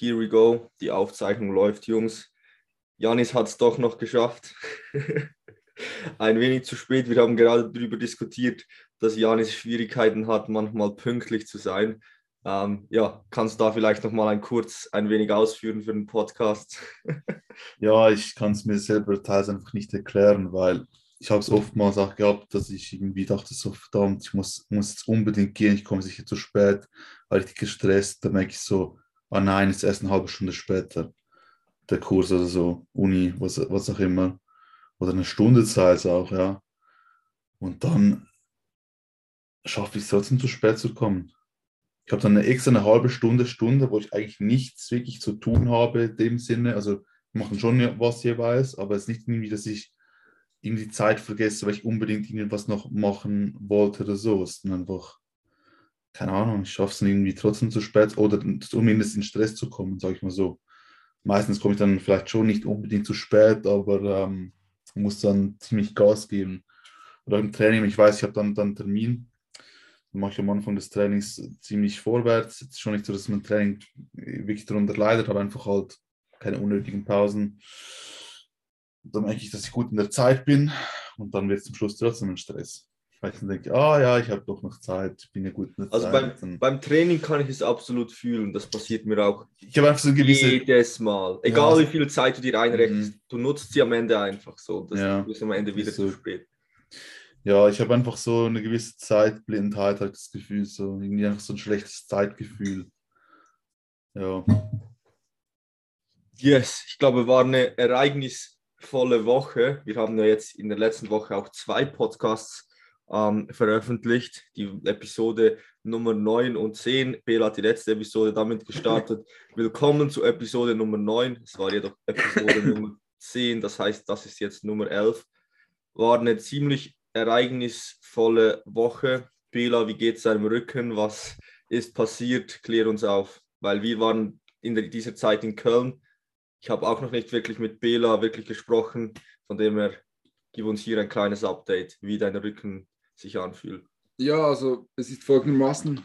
here we go. Die Aufzeichnung läuft, Jungs. Janis hat es doch noch geschafft. Ein wenig zu spät. Wir haben gerade darüber diskutiert, dass Janis Schwierigkeiten hat, manchmal pünktlich zu sein. Ähm, ja, kannst du da vielleicht noch mal ein kurz ein wenig ausführen für den Podcast? ja, ich kann es mir selber teils einfach nicht erklären, weil ich habe es oftmals auch gehabt, dass ich irgendwie dachte, so verdammt, ich muss, muss jetzt unbedingt gehen, ich komme sicher zu spät, war richtig gestresst, dann merke ich so, ah nein, ist erst eine halbe Stunde später der Kurs oder so, Uni, was, was auch immer, oder eine Stunde Zeit auch, ja. Und dann schaffe ich es trotzdem zu spät zu kommen. Ich habe dann eine extra eine halbe Stunde, Stunde, wo ich eigentlich nichts wirklich zu tun habe in dem Sinne. Also machen schon was jeweils, aber es ist nicht irgendwie, dass ich irgendwie die Zeit vergesse, weil ich unbedingt irgendwas noch machen wollte oder so. Es ist einfach, keine Ahnung, ich schaffe es irgendwie trotzdem zu spät oder zumindest in Stress zu kommen, sage ich mal so. Meistens komme ich dann vielleicht schon nicht unbedingt zu spät, aber ähm, muss dann ziemlich Gas geben. Oder im Training, ich weiß, ich habe dann, dann einen Termin, dann mache ich am Anfang des Trainings ziemlich vorwärts. Ist schon nicht so, dass mein Training wirklich darunter leidet, aber einfach halt keine unnötigen Pausen. dann merke ich, dass ich gut in der Zeit bin und dann wird es zum Schluss trotzdem ein Stress. Weil ich dann denke, ah ja, ich habe doch noch Zeit, bin ja gut also Zeit. Beim, beim, Training kann ich es absolut fühlen, das passiert mir auch ich einfach so gewisse, jedes Mal. Egal ja. wie viel Zeit du dir einrechnest, mhm. du nutzt sie am Ende einfach so. Das ja. ist am Ende wieder so. zu spät. Ja, ich habe einfach so eine gewisse Zeitblindheit, habe das Gefühl, so irgendwie einfach so ein schlechtes Zeitgefühl. Ja. Yes, ich glaube, war eine ereignisvolle Woche. Wir haben ja jetzt in der letzten Woche auch zwei Podcasts ähm, veröffentlicht. Die Episode Nummer 9 und 10. Bela hat die letzte Episode damit gestartet. Willkommen zu Episode Nummer 9. Es war jedoch Episode Nummer 10, das heißt, das ist jetzt Nummer 11. War eine ziemlich ereignisvolle Woche. Bela, wie geht es deinem Rücken? Was ist passiert? Klär uns auf, weil wir waren in dieser Zeit in Köln. Ich habe auch noch nicht wirklich mit Bela wirklich gesprochen, von dem her gib uns hier ein kleines Update, wie dein Rücken sich anfühlt. Ja, also es ist folgendermaßen.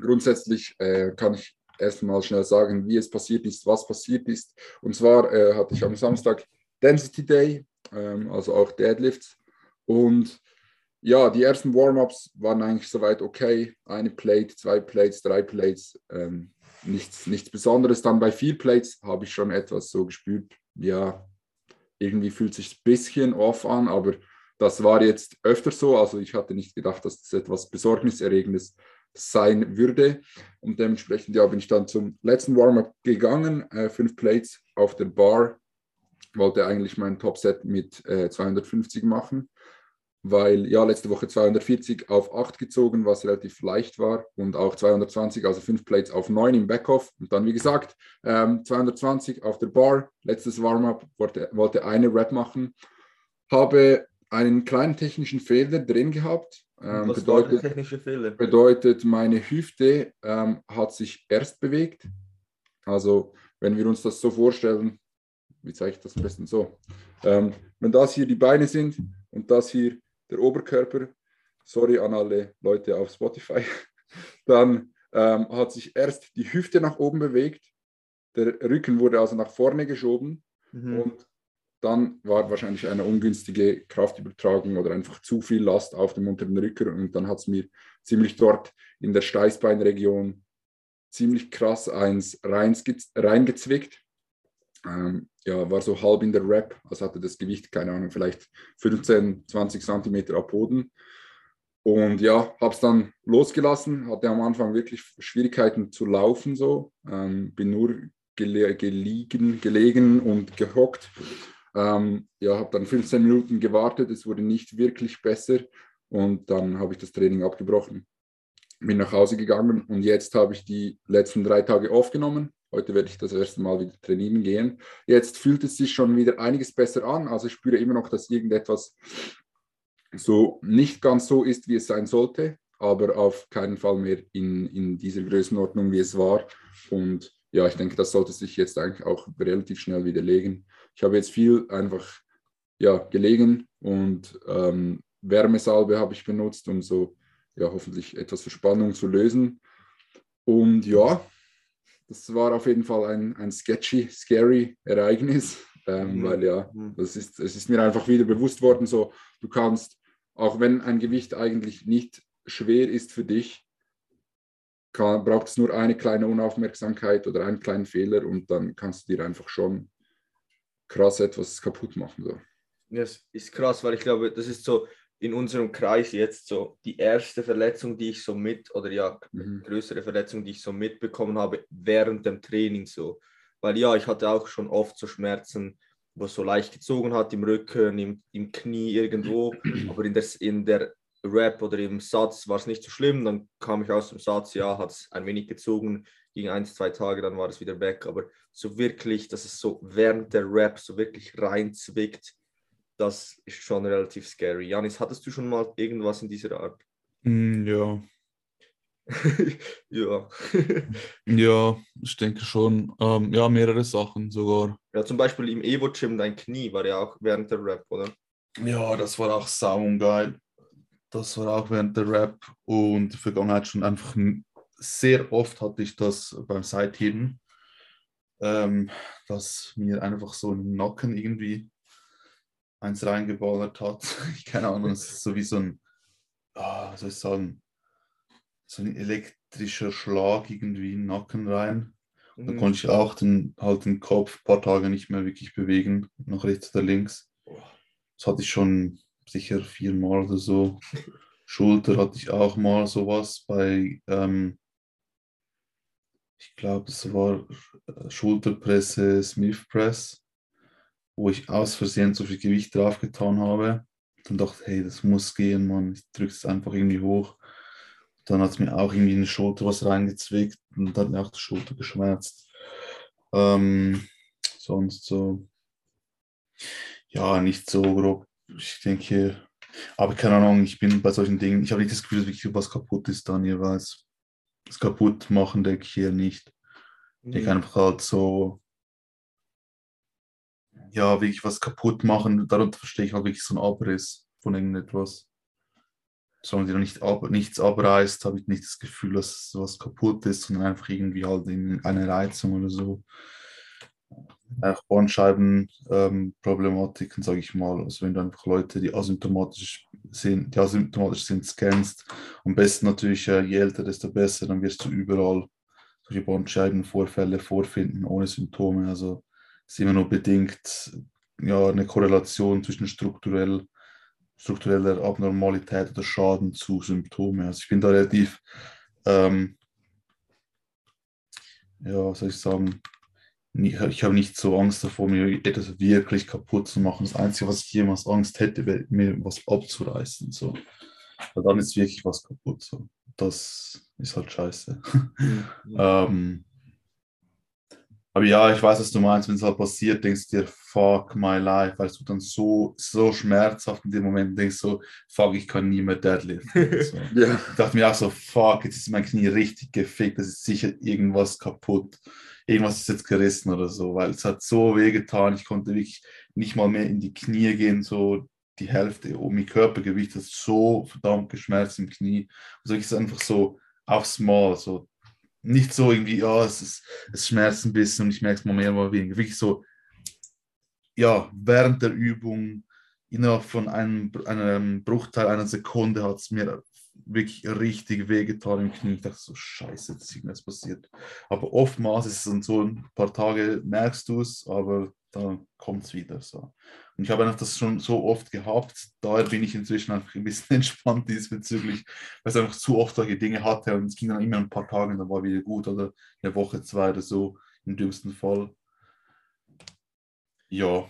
Grundsätzlich äh, kann ich erstmal schnell sagen, wie es passiert ist, was passiert ist. Und zwar äh, hatte ich am Samstag Density Day, ähm, also auch Deadlifts. Und ja, die ersten Warm-ups waren eigentlich soweit okay. Eine Plate, zwei Plates, drei Plates, ähm, nichts, nichts Besonderes. Dann bei vier Plates habe ich schon etwas so gespürt, ja, irgendwie fühlt sich ein bisschen off an, aber das war jetzt öfter so. Also ich hatte nicht gedacht, dass das etwas Besorgniserregendes sein würde. Und dementsprechend ja, bin ich dann zum letzten Warm-up gegangen, äh, fünf Plates auf der Bar. Wollte eigentlich mein Topset mit äh, 250 machen, weil ja letzte Woche 240 auf 8 gezogen, was relativ leicht war und auch 220, also fünf Plates auf 9 im Backoff. Und dann, wie gesagt, ähm, 220 auf der Bar, letztes Warm-up, wollte, wollte eine Rap machen, habe einen kleinen technischen Fehler drin gehabt. Ähm, Was bedeutet, technische Fehler? bedeutet, meine Hüfte ähm, hat sich erst bewegt. Also, wenn wir uns das so vorstellen, wie zeige ich das am besten so? Ähm, wenn das hier die Beine sind und das hier der Oberkörper, sorry an alle Leute auf Spotify, dann ähm, hat sich erst die Hüfte nach oben bewegt, der Rücken wurde also nach vorne geschoben mhm. und dann war wahrscheinlich eine ungünstige Kraftübertragung oder einfach zu viel Last auf dem unteren Rücken und dann hat es mir ziemlich dort in der Steißbeinregion ziemlich krass eins reingezwickt. Ähm, ja, war so halb in der Rap, also hatte das Gewicht, keine Ahnung, vielleicht 15, 20 Zentimeter ab Boden. Und ja, habe es dann losgelassen, hatte am Anfang wirklich Schwierigkeiten zu laufen, so. Ähm, bin nur gele gelegen, gelegen und gehockt ähm, ja, habe dann 15 Minuten gewartet, es wurde nicht wirklich besser und dann habe ich das Training abgebrochen. Bin nach Hause gegangen und jetzt habe ich die letzten drei Tage aufgenommen. Heute werde ich das erste Mal wieder trainieren gehen. Jetzt fühlt es sich schon wieder einiges besser an. Also ich spüre immer noch, dass irgendetwas so nicht ganz so ist, wie es sein sollte, aber auf keinen Fall mehr in, in dieser Größenordnung, wie es war. Und ja, ich denke, das sollte sich jetzt eigentlich auch relativ schnell widerlegen. Ich habe jetzt viel einfach ja, gelegen und ähm, Wärmesalbe habe ich benutzt, um so ja, hoffentlich etwas Verspannung zu lösen. Und ja, das war auf jeden Fall ein, ein sketchy, scary Ereignis, ähm, Mhm. weil ja, Mhm. das ist, es ist mir einfach wieder bewusst worden, so du kannst, auch wenn ein Gewicht eigentlich nicht schwer ist für dich, kann, braucht es nur eine kleine Unaufmerksamkeit oder einen kleinen Fehler und dann kannst du dir einfach schon krass etwas kaputt machen. So. Ja, es ist krass, weil ich glaube, das ist so in unserem Kreis jetzt so die erste Verletzung, die ich so mit, oder ja, Mhm. größere Verletzung, die ich so mitbekommen habe während dem Training so. Weil ja, ich hatte auch schon oft so Schmerzen, wo es so leicht gezogen hat im Rücken, im, im Knie irgendwo, aber in der, in der Rap oder im Satz war es nicht so schlimm. Dann kam ich aus dem Satz, ja, hat es ein wenig gezogen, ging ein, zwei Tage, dann war es wieder weg. Aber so wirklich, dass es so während der Rap so wirklich reinzwickt, das ist schon relativ scary. Janis, hattest du schon mal irgendwas in dieser Art? Mm, ja, ja. ja, ich denke schon. Ähm, ja, mehrere Sachen sogar. ja, zum Beispiel im Evo-Gym, dein Knie war ja auch während der Rap, oder? Ja, das war auch saugeil. Das war auch während der Rap und in der Vergangenheit schon einfach sehr oft hatte ich das beim Seitheben, ähm, dass mir einfach so im Nacken irgendwie eins reingeballert hat. Ich keine Ahnung, es ist so wie so ein, ah, was soll ich sagen, so ein elektrischer Schlag irgendwie in den Nacken rein. Mhm. konnte ich auch den, halt den Kopf ein paar Tage nicht mehr wirklich bewegen, nach rechts oder links. Das hatte ich schon sicher viermal oder so. Schulter hatte ich auch mal sowas bei, ähm, ich glaube, es war äh, Schulterpresse Smith Press, wo ich aus Versehen so viel Gewicht draufgetan habe. Dann dachte ich, hey, das muss gehen, Mann. Ich drücke es einfach irgendwie hoch. Dann hat es mir auch irgendwie in die Schulter was reingezwickt und hat mir auch die Schulter geschmerzt. Ähm, sonst so, ja, nicht so grob. Ich denke, aber keine Ahnung, ich bin bei solchen Dingen, ich habe nicht das Gefühl, dass wirklich was kaputt ist dann jeweils. Das kaputt machen denke ich hier nicht. Ich denke Mhm. einfach halt so, ja, wirklich was kaputt machen, darunter verstehe ich halt wirklich so einen Abriss von irgendetwas. Solange dir nicht ab, nichts abreißt, habe ich nicht das Gefühl, dass was kaputt ist, sondern einfach irgendwie halt in eine Reizung oder so. Bandscheiben-Problematiken, sage ich mal. Also wenn du einfach Leute, die asymptomatisch sind, die asymptomatisch sind, scannst, am besten natürlich, äh, je älter, desto besser, dann wirst du überall solche Bandscheibenvorfälle vorfinden, ohne Symptome. Also es ist immer nur bedingt ja, eine Korrelation zwischen strukturell, struktureller Abnormalität oder Schaden zu Symptome. Also ich bin da relativ, ähm, ja, soll ich sagen, ich habe nicht so Angst davor, mir etwas wirklich kaputt zu machen. Das Einzige, was ich jemals Angst hätte, wäre mir was abzureißen. So. Weil dann ist wirklich was kaputt. So. Das ist halt scheiße. Mhm. Ähm, aber ja, ich weiß, was du meinst, wenn es halt passiert, denkst du dir, fuck my life, weil du dann so, so schmerzhaft in dem Moment denkst, so, fuck, ich kann nie mehr deadliften. so. Ja, Ich dachte mir auch so, fuck, jetzt ist mein Knie richtig gefickt, das ist sicher irgendwas kaputt. Irgendwas ist jetzt gerissen oder so, weil es hat so weh getan, ich konnte wirklich nicht mal mehr in die Knie gehen, so die Hälfte um mein Körpergewicht hat so verdammt geschmerzt im Knie. Also ich ist einfach so aufs Mal, so nicht so irgendwie, ja, es, ist, es schmerzt ein bisschen und ich merke es mal mehr, mal weniger. Wirklich so, ja, während der Übung, innerhalb von einem, einem Bruchteil einer Sekunde hat es mir wirklich richtig wehgetan im Knie. Ich dachte so, scheiße, jetzt ist irgendwas passiert. Aber oftmals ist es dann so, ein paar Tage merkst du es, aber dann kommt es wieder so. Und ich habe einfach das schon so oft gehabt, daher bin ich inzwischen einfach ein bisschen entspannt diesbezüglich, weil ich einfach zu oft solche Dinge hatte und es ging dann immer ein paar Tage und dann war wieder gut oder eine Woche, zwei oder so, im dümmsten Fall. Ja,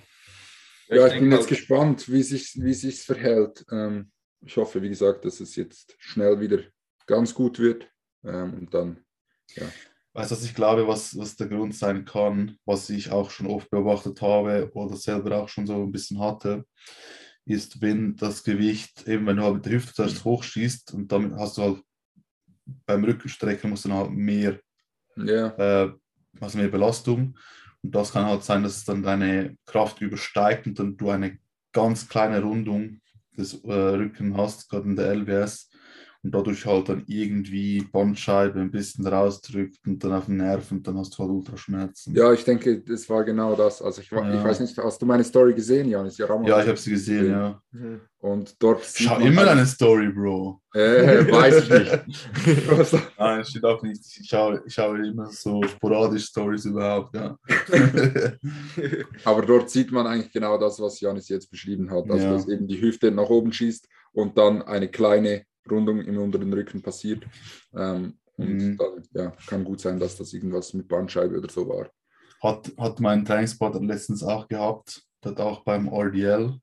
ja ich denk bin jetzt gespannt, wie sich wie sich's verhält. Ähm, ich hoffe, wie gesagt, dass es jetzt schnell wieder ganz gut wird. Ähm, und dann, Weißt du, was ich glaube, was, was der Grund sein kann, was ich auch schon oft beobachtet habe oder selber auch schon so ein bisschen hatte, ist, wenn das Gewicht, eben wenn du halt mit der Hüfte zuerst hochschießt und damit hast du halt beim Rückenstrecken musst du dann halt mehr, ja, äh, hast mehr Belastung. Und das kann halt sein, dass es dann deine Kraft übersteigt und dann du eine ganz kleine Rundung des äh, hast, gerade in der LWS und dadurch halt dann irgendwie Bandscheibe ein bisschen rausdrückt und dann auf den Nerv und dann hast du halt Ultraschmerzen. Ja, ich denke, das war genau das. Also ich, ja. ich weiß nicht, hast du meine Story gesehen, Janis? Ja, ja ich habe sie gesehen, ja. Mhm. Und dort Schau immer deine Story, Bro. Äh, weiß ich nicht. Nein, steht auch nicht. Ich schaue, ich schaue immer so sporadisch Stories überhaupt, ja. Aber dort sieht man eigentlich genau das, was Janis jetzt beschrieben hat. Also, ja. dass eben die Hüfte nach oben schießt und dann eine kleine Rundung im unteren Rücken passiert. Ähm, und mhm. dann ja, kann gut sein, dass das irgendwas mit Bandscheibe oder so war. Hat, hat mein Trainingspartner letztens auch gehabt, hat auch beim RDL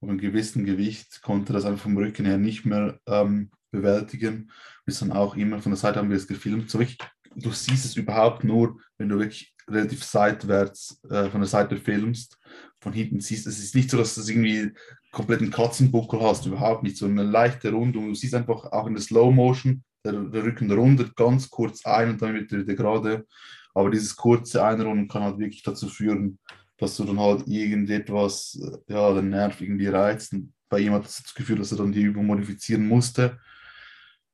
auf einem gewissen Gewicht konnte das einfach vom Rücken her nicht mehr ähm, bewältigen. Wir sind auch immer von der Seite haben wir es gefilmt. So wirklich, du siehst es überhaupt nur, wenn du wirklich relativ seitwärts äh, von der Seite filmst von hinten siehst. Es ist nicht so, dass du irgendwie komplett einen Katzenbuckel hast, überhaupt nicht. So eine leichte Rundung. Du siehst einfach auch in der Slow Motion, der, der Rücken rundet ganz kurz ein und dann wird er wieder gerade. Aber dieses kurze Einrunden kann halt wirklich dazu führen, dass du dann halt irgendetwas, ja, den Nerv irgendwie reizt. Und bei ihm hat das, das Gefühl, dass er dann die Übung modifizieren musste.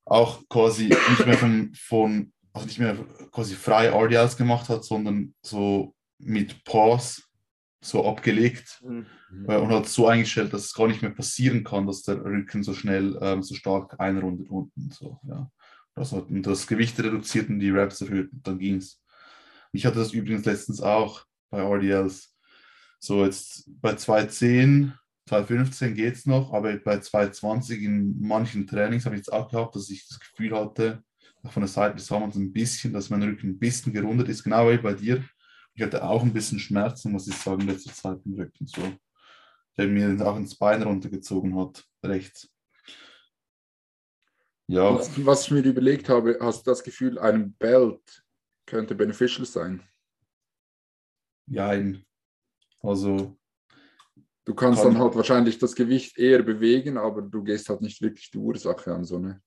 Auch quasi nicht mehr von, von also nicht mehr quasi frei RDLs gemacht hat, sondern so mit Pause so abgelegt mhm. Äh, und hat so eingestellt, dass es gar nicht mehr passieren kann, dass der Rücken so schnell, ähm, so stark einrundet unten. So, ja. das, hat, und das Gewicht reduziert und die Raps erhöht und dann ging es. Ich hatte das übrigens letztens auch bei RDLs. So jetzt bei 210, 215 geht es noch, aber bei 220 in manchen Trainings habe ich jetzt auch gehabt, dass ich das Gefühl hatte, von der Seite des Hammers ein bisschen, dass mein Rücken ein bisschen gerundet ist, genau wie bei dir ich hatte auch ein bisschen Schmerzen, muss ich sagen, in letzter Zeit im Rücken. So. Der mir auch ins Bein runtergezogen hat, rechts. Ja. Was, was ich mir überlegt habe, hast du das Gefühl, ein Belt könnte beneficial sein? Nein. Also. Du kannst kann dann halt wahrscheinlich das Gewicht eher bewegen, aber du gehst halt nicht wirklich die Ursache an, so ne?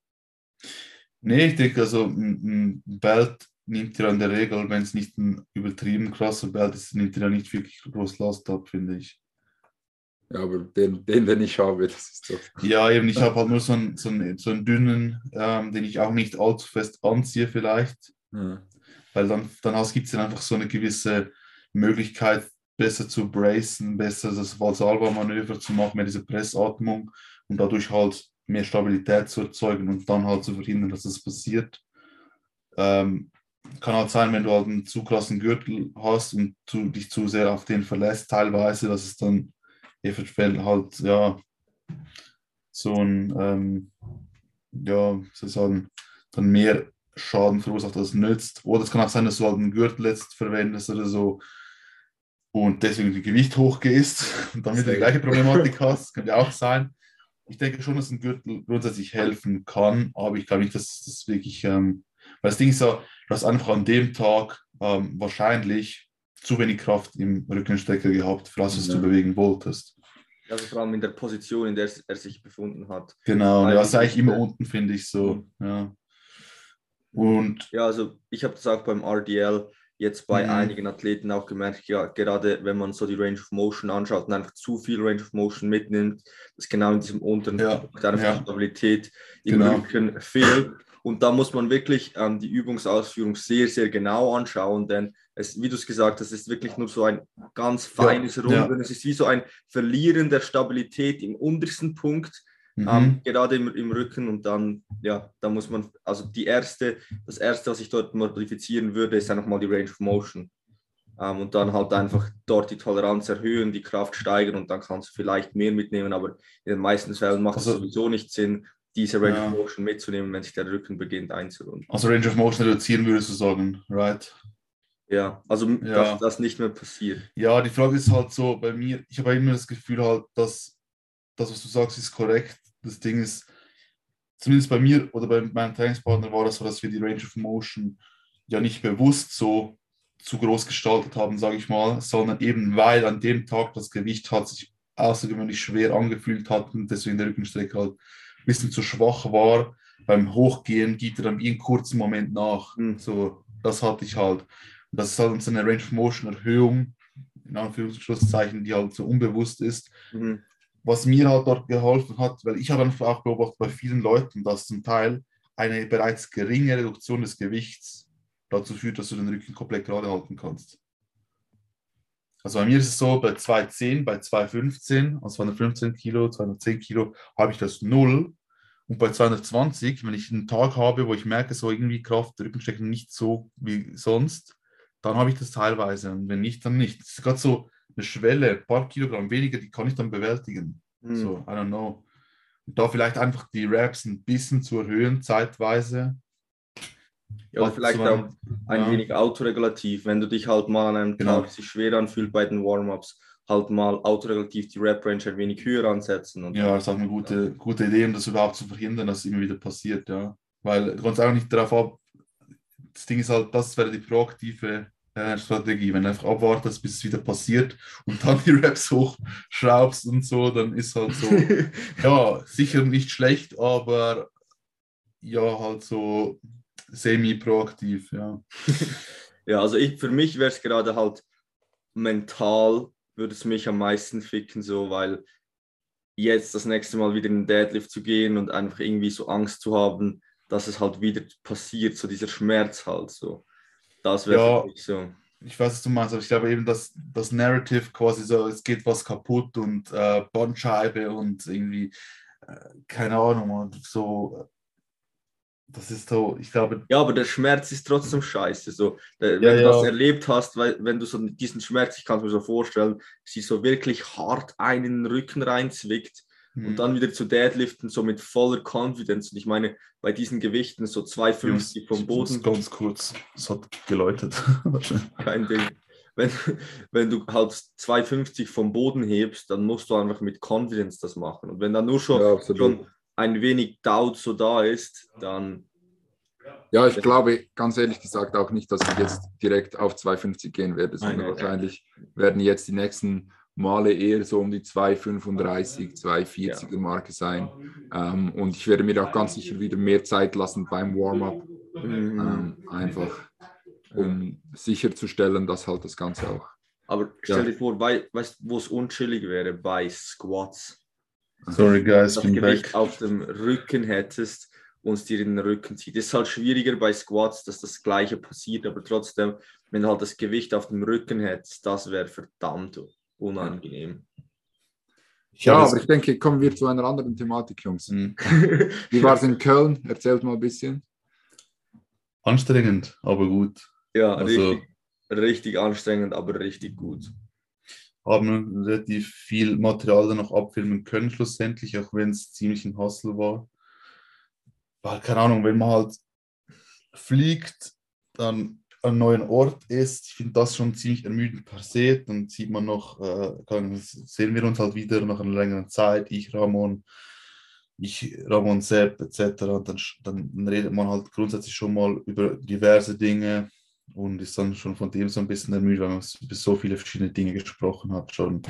Nee, ich denke, also ein Belt nimmt er in der Regel, wenn es nicht ein übertrieben krasser Belt ist, nimmt er ja nicht wirklich groß Last ab, finde ich. Ja, aber den, den, den ich habe, das ist so. Ja, eben, ich habe halt nur so einen, so einen, so einen dünnen, ähm, den ich auch nicht allzu fest anziehe, vielleicht. Ja. Weil dann, dann gibt es dann einfach so eine gewisse Möglichkeit, besser zu bracen, besser das Valsalva-Manöver zu machen, mehr diese Pressatmung und dadurch halt mehr Stabilität zu erzeugen und dann halt zu verhindern, dass das passiert. Ähm, kann halt sein, wenn du halt einen zu krassen Gürtel hast und du dich zu sehr auf den verlässt, teilweise, dass es dann eventuell halt, ja, so ein, ähm, ja, sozusagen, dann mehr Schaden verursacht, als nützt. Oder es kann auch sein, dass du halt einen Gürtel jetzt verwendest oder so und deswegen das Gewicht hochgehst und wieder die gleiche Problematik hast. Das könnte auch sein. Ich denke schon, dass ein Gürtel grundsätzlich helfen kann, aber ich glaube nicht, dass das wirklich, ähm, weil das Ding ist ja, du hast einfach an dem Tag ähm, wahrscheinlich zu wenig Kraft im Rückenstecker gehabt, für das, was ja. du bewegen wolltest. Also vor allem in der Position, in der er sich befunden hat. Genau, und er ist eigentlich immer unten, finde ich so. Mhm. Ja. Und ja, also ich habe das auch beim RDL jetzt bei mhm. einigen Athleten auch gemerkt, ja, gerade wenn man so die Range of Motion anschaut und einfach zu viel Range of Motion mitnimmt, dass genau in diesem unteren ja. Punkt einfach ja. Stabilität im genau. Rücken fehlt. Und da muss man wirklich ähm, die Übungsausführung sehr, sehr genau anschauen, denn es, wie du es gesagt hast, ist wirklich nur so ein ganz feines ja, Runden. Ja. Es ist wie so ein Verlieren der Stabilität im untersten Punkt, mhm. ähm, gerade im, im Rücken. Und dann, ja, da muss man, also die erste, das erste, was ich dort modifizieren würde, ist einfach mal die Range of Motion. Ähm, und dann halt einfach dort die Toleranz erhöhen, die Kraft steigern und dann kannst du vielleicht mehr mitnehmen, aber in den meisten Fällen macht es also, sowieso nicht Sinn, diese Range ja. of Motion mitzunehmen, wenn sich der Rücken beginnt einzurunden. Also Range of Motion reduzieren würdest du sagen, right? Ja, also ja. dass das nicht mehr passiert. Ja, die Frage ist halt so, bei mir, ich habe immer das Gefühl halt, dass das, was du sagst, ist korrekt. Das Ding ist, zumindest bei mir oder bei meinem Trainingspartner war das so, dass wir die Range of Motion ja nicht bewusst so zu groß gestaltet haben, sage ich mal, sondern eben weil an dem Tag das Gewicht hat sich außergewöhnlich schwer angefühlt hat und deswegen der Rückenstreck halt bisschen zu schwach war. Beim Hochgehen gibt er dann wie einen kurzen Moment nach. Mhm. So, das hatte ich halt. Und das ist halt so eine Range of Motion Erhöhung, in Anführungszeichen, die halt so unbewusst ist. Mhm. was mir halt dort geholfen hat, weil ich habe einfach auch beobachtet bei vielen Leuten, dass zum Teil eine bereits geringe Reduktion des Gewichts dazu führt, dass du den Rücken komplett gerade halten kannst. Also bei mir ist es so, bei 210, bei 215, also 215 Kilo, 210 Kilo, habe ich das null. Und bei 220, wenn ich einen Tag habe, wo ich merke, so irgendwie Kraft, Rückenstrecken nicht so wie sonst, dann habe ich das teilweise. Und wenn nicht, dann nicht. Das ist gerade so eine Schwelle, ein paar Kilogramm weniger, die kann ich dann bewältigen. Hm. So, I don't know. Und da vielleicht einfach die Raps ein bisschen zu erhöhen, zeitweise. Ja, Also vielleicht auch ein ja. wenig autoregulativ. Wenn du dich halt mal an einem Genau. Tag sich schwer anfühlt bei den Warm-ups, halt mal autoregulativ die Rap-Range ein wenig höher ansetzen. Und Ja, das ist auch eine gute, gute Idee, um das überhaupt zu verhindern, dass es immer wieder passiert, ja. Weil du kannst auch nicht darauf ab. Das Ding ist halt, das wäre die proaktive äh, Strategie. Wenn du einfach abwartest, bis es wieder passiert und dann die Raps hochschraubst und so, dann ist halt so, ja, sicher nicht schlecht, aber ja, halt so semi-proaktiv, ja. Ja, also ich, für mich wäre es gerade halt mental, würde es mich am meisten ficken, so, weil jetzt das nächste Mal wieder in den Deadlift zu gehen und einfach irgendwie so Angst zu haben, dass es halt wieder passiert, so dieser Schmerz halt so. Das wäre Ja. so. Ich weiß, was du meinst, aber ich glaube eben, dass das Narrative quasi so, es geht was kaputt und äh, Bandscheibe und irgendwie, äh, keine Ahnung, und so, das ist so, ich glaube, Ja, aber der Schmerz ist trotzdem scheiße. So, wenn Ja, du ja. das erlebt hast, weil, wenn du so diesen Schmerz, ich kann es mir so vorstellen, sie so wirklich hart einen Rücken reinzwickt hm, und dann wieder zu Deadliften, so mit voller Confidence. Und ich meine, bei diesen Gewichten so 250 vom Boden, Ganz kurz, es hat geläutet. kein Ding. Wenn, wenn du halt 250 vom Boden hebst, dann musst du einfach mit Confidence das machen. Und wenn dann nur schon, Ja, schon ein wenig Doubt so da ist, dann Ja, ich glaube ganz ehrlich gesagt auch nicht, dass ich jetzt direkt auf 250 gehen werde, sondern Nein, nein. wahrscheinlich werden jetzt die nächsten Male eher so um die 235, 240er Marke sein. Ähm, und ich werde mir auch ganz sicher wieder mehr Zeit lassen beim Warm-up, mm, ähm, einfach um sicherzustellen, dass halt das Ganze auch. Aber stell Ja. dir vor, wei weißt du, wo es unchillig wäre bei Squats. Sorry, guys, Das Gewicht back. auf dem Rücken hättest und es dir in den Rücken zieht. Es ist halt schwieriger bei Squats, dass das Gleiche passiert, aber trotzdem, wenn du halt das Gewicht auf dem Rücken hättest, das wäre verdammt unangenehm. Ich Ja, aber ich denke, kommen wir zu einer anderen Thematik, Jungs. Hm, Wie war es in Köln? Erzählt mal ein bisschen. Anstrengend, aber gut. ja, Also- richtig, richtig anstrengend, aber richtig gut. Haben relativ viel Material dann noch abfilmen können, schlussendlich, auch wenn es ziemlich ein Hustle war. Weil, keine Ahnung, wenn man halt fliegt, dann an einem neuen Ort ist, ich finde das schon ziemlich ermüdend per se. Dann sieht man noch, äh, kann, sehen wir uns halt wieder nach einer längeren Zeit, ich, Ramon, ich, Ramon Sepp etc. Und dann, dann redet man halt grundsätzlich schon mal über diverse Dinge und ist dann schon von dem so ein bisschen ermüdet, weil man über so viele verschiedene Dinge gesprochen hat schon.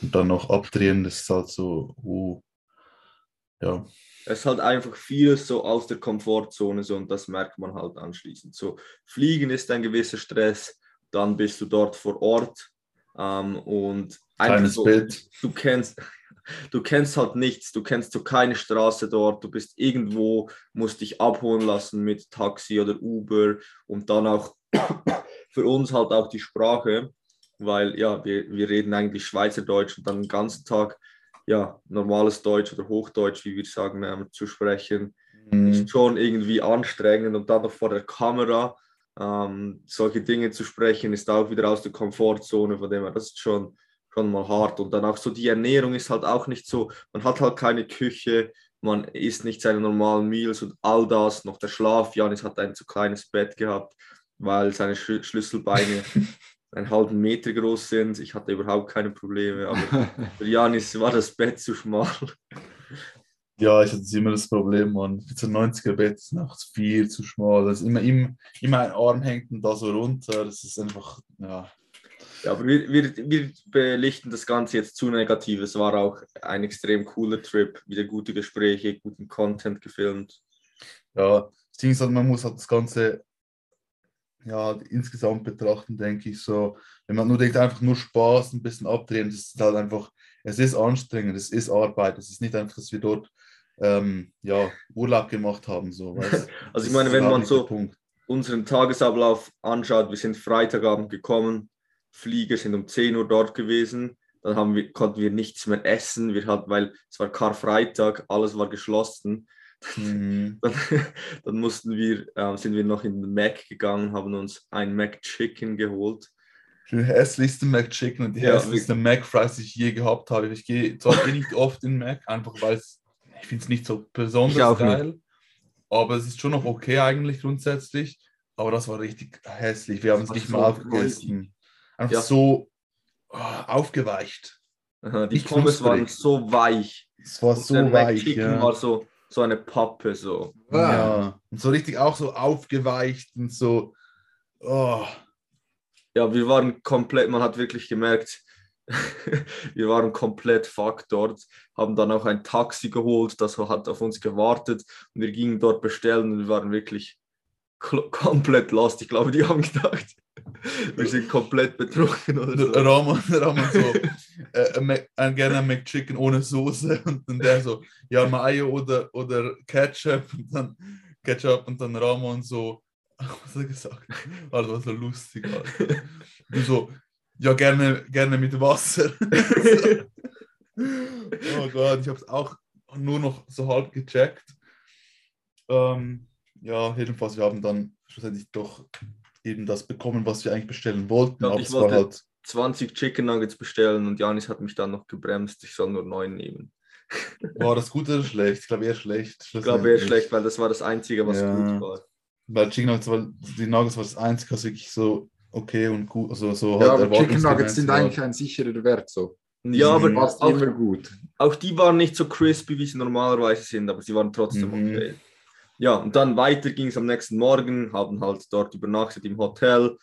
Und dann noch abdrehen, das ist halt so, uh, ja. Es ist halt einfach vieles so aus der Komfortzone so und das merkt man halt anschließend. So, Fliegen ist ein gewisser Stress, dann bist du dort vor Ort ähm, und einfach Kleines so, Bild. du kennst, du kennst halt nichts, du kennst so keine Straße dort, du bist irgendwo, musst dich abholen lassen mit Taxi oder Uber und dann auch für uns halt auch die Sprache, weil ja, wir, wir reden eigentlich Schweizerdeutsch und dann den ganzen Tag ja, normales Deutsch oder Hochdeutsch, wie wir sagen, ähm, zu sprechen, Mhm. ist schon irgendwie anstrengend und dann noch vor der Kamera ähm, solche Dinge zu sprechen, ist auch wieder aus der Komfortzone, von dem her, das ist schon, schon mal hart. Und dann auch so die Ernährung ist halt auch nicht so, man hat halt keine Küche, man isst nicht seine normalen Meals und all das, noch der Schlaf, Janis hat ein zu kleines Bett gehabt, weil seine Schlü Schlüsselbeine einen halben Meter groß sind. Ich hatte überhaupt keine Probleme, aber für Janis war das Bett zu schmal. Ja, ich hatte immer das Problem, man. So 90er Bett ist nachts viel zu schmal. Das immer, immer, immer ein Arm hängt und da so runter. Das ist einfach, ja. Ja, aber wir, wir, wir belichten das Ganze jetzt zu negativ. Es war auch ein extrem cooler Trip, wieder gute Gespräche, guten Content gefilmt. Ja, das Ding ist halt, man muss halt das Ganze ja, halt insgesamt betrachten, denke ich so. Wenn man nur denkt, einfach nur Spaß, ein bisschen abdrehen, das ist halt einfach es ist anstrengend, es ist Arbeit, es ist nicht einfach, dass wir dort ähm, ja, Urlaub gemacht haben. So, weißt? Also ich meine, wenn überhaupt man so unseren Tagesablauf anschaut, wir sind Freitagabend gekommen, Flieger sind um 10 Uhr dort gewesen, dann haben wir, konnten wir nichts mehr essen, wir hatten, weil es war Karfreitag, alles war geschlossen. Mhm. Dann, dann mussten wir, äh, sind wir noch in den Mac gegangen, haben uns ein Mac Chicken geholt. Die hässlichste McChicken und die Ja, hässlichste McFries, die ich je gehabt habe. Ich gehe zwar eh nicht oft in Mac, einfach weil ich finde es nicht so besonders geil, aber es ist schon noch okay eigentlich grundsätzlich. Aber das war richtig hässlich. Wir haben es nicht so mal aufgegessen. Einfach Ja. so oh, aufgeweicht. Aha, Die Nicht Pommes waren so weich. Es war Und so weich. Ja. war so, so eine Pappe. So. ja. Und so richtig auch so aufgeweicht und so. Oh. Ja, wir waren komplett, man hat wirklich gemerkt, wir waren komplett fuck dort, haben dann auch ein Taxi geholt, das hat auf uns gewartet und wir gingen dort bestellen und wir waren wirklich kl- komplett lost. Ich glaube, die haben gedacht, wir sind komplett betrunken oder so. Ramon, Ramon so, äh, ein Mac- ein, gerne McChicken ohne Soße und dann der so, ja, Mayo oder, oder Ketchup und dann Ketchup und dann Ramon so, was hat er gesagt? Alter, was so lustig, Alter. Du so, ja, gerne, gerne mit Wasser. oh Gott, ich habe es auch nur noch so halb gecheckt. Ähm, ja, jedenfalls, wir haben dann schlussendlich doch eben das bekommen, was wir eigentlich bestellen wollten. Ja, aber es war halt 20 Chicken Nuggets bestellen und Janis hat mich dann noch gebremst, ich soll nur neun nehmen. War das gut oder schlecht? Ich glaube eher schlecht. Ich glaube eher schlecht, weil das war das Einzige, was Ja. gut war. Weil Chicken Nuggets war, die Nuggets war das Einzige, was wirklich so okay und gut, also so Ja, aber Chicken Nuggets sind war. eigentlich ein sicherer Wert so. Ja, aber. Fast auch, immer gut. auch die waren nicht so crispy, wie sie normalerweise sind, aber sie waren trotzdem Mhm. okay. Ja, und dann weiter ging es am nächsten Morgen, haben halt dort übernachtet im Hotel,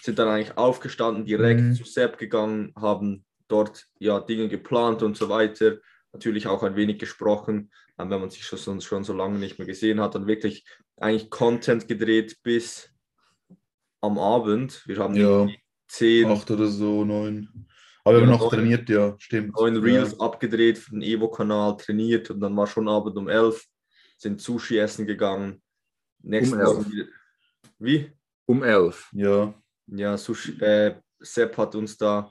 sind dann eigentlich aufgestanden, direkt Mhm. zu Sepp gegangen, haben dort ja Dinge geplant und so weiter. Natürlich auch ein wenig gesprochen, wenn man sich schon, so- schon so lange nicht mehr gesehen hat, dann wirklich eigentlich Content gedreht bis am Abend. Wir haben Ja, zehn, acht oder so, neun. Aber wir haben noch trainiert, ja, stimmt. neun Reels Ja. abgedreht für den Evo-Kanal, trainiert und dann war schon Abend um elf, sind Sushi essen gegangen. Nächsten Um elf. Wie? Um elf. ja, Ja, Sushi, äh, Sepp hat uns da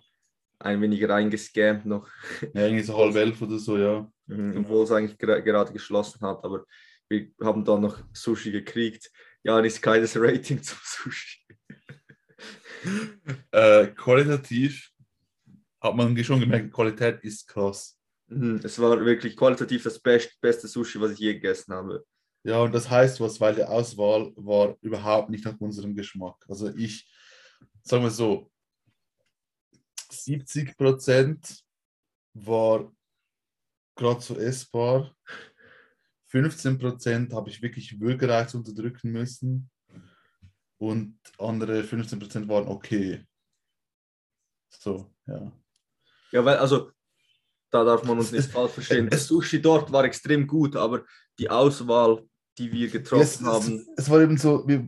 ein wenig reingescampt noch, ja, irgendwie so halb elf oder so, ja. mhm, obwohl es eigentlich gra- gerade geschlossen hat, aber wir haben dann noch Sushi gekriegt. Ja, ist keines Rating zum Sushi. Äh, qualitativ hat man schon gemerkt, Qualität ist krass. Mhm, Es war wirklich qualitativ das best, beste Sushi, was ich je gegessen habe. Ja, und das heißt was, weil die Auswahl war überhaupt nicht nach unserem Geschmack. Also ich, sagen wir so, 70 Prozent war gerade so essbar. 15 Prozent habe ich wirklich Würgereiz unterdrücken müssen. Und andere 15 Prozent waren okay. So, ja. Ja, weil, also, da darf man uns nicht falsch verstehen. Das Sushi dort war extrem gut, aber die Auswahl, die wir getroffen es, haben, Es, es war eben so, wir,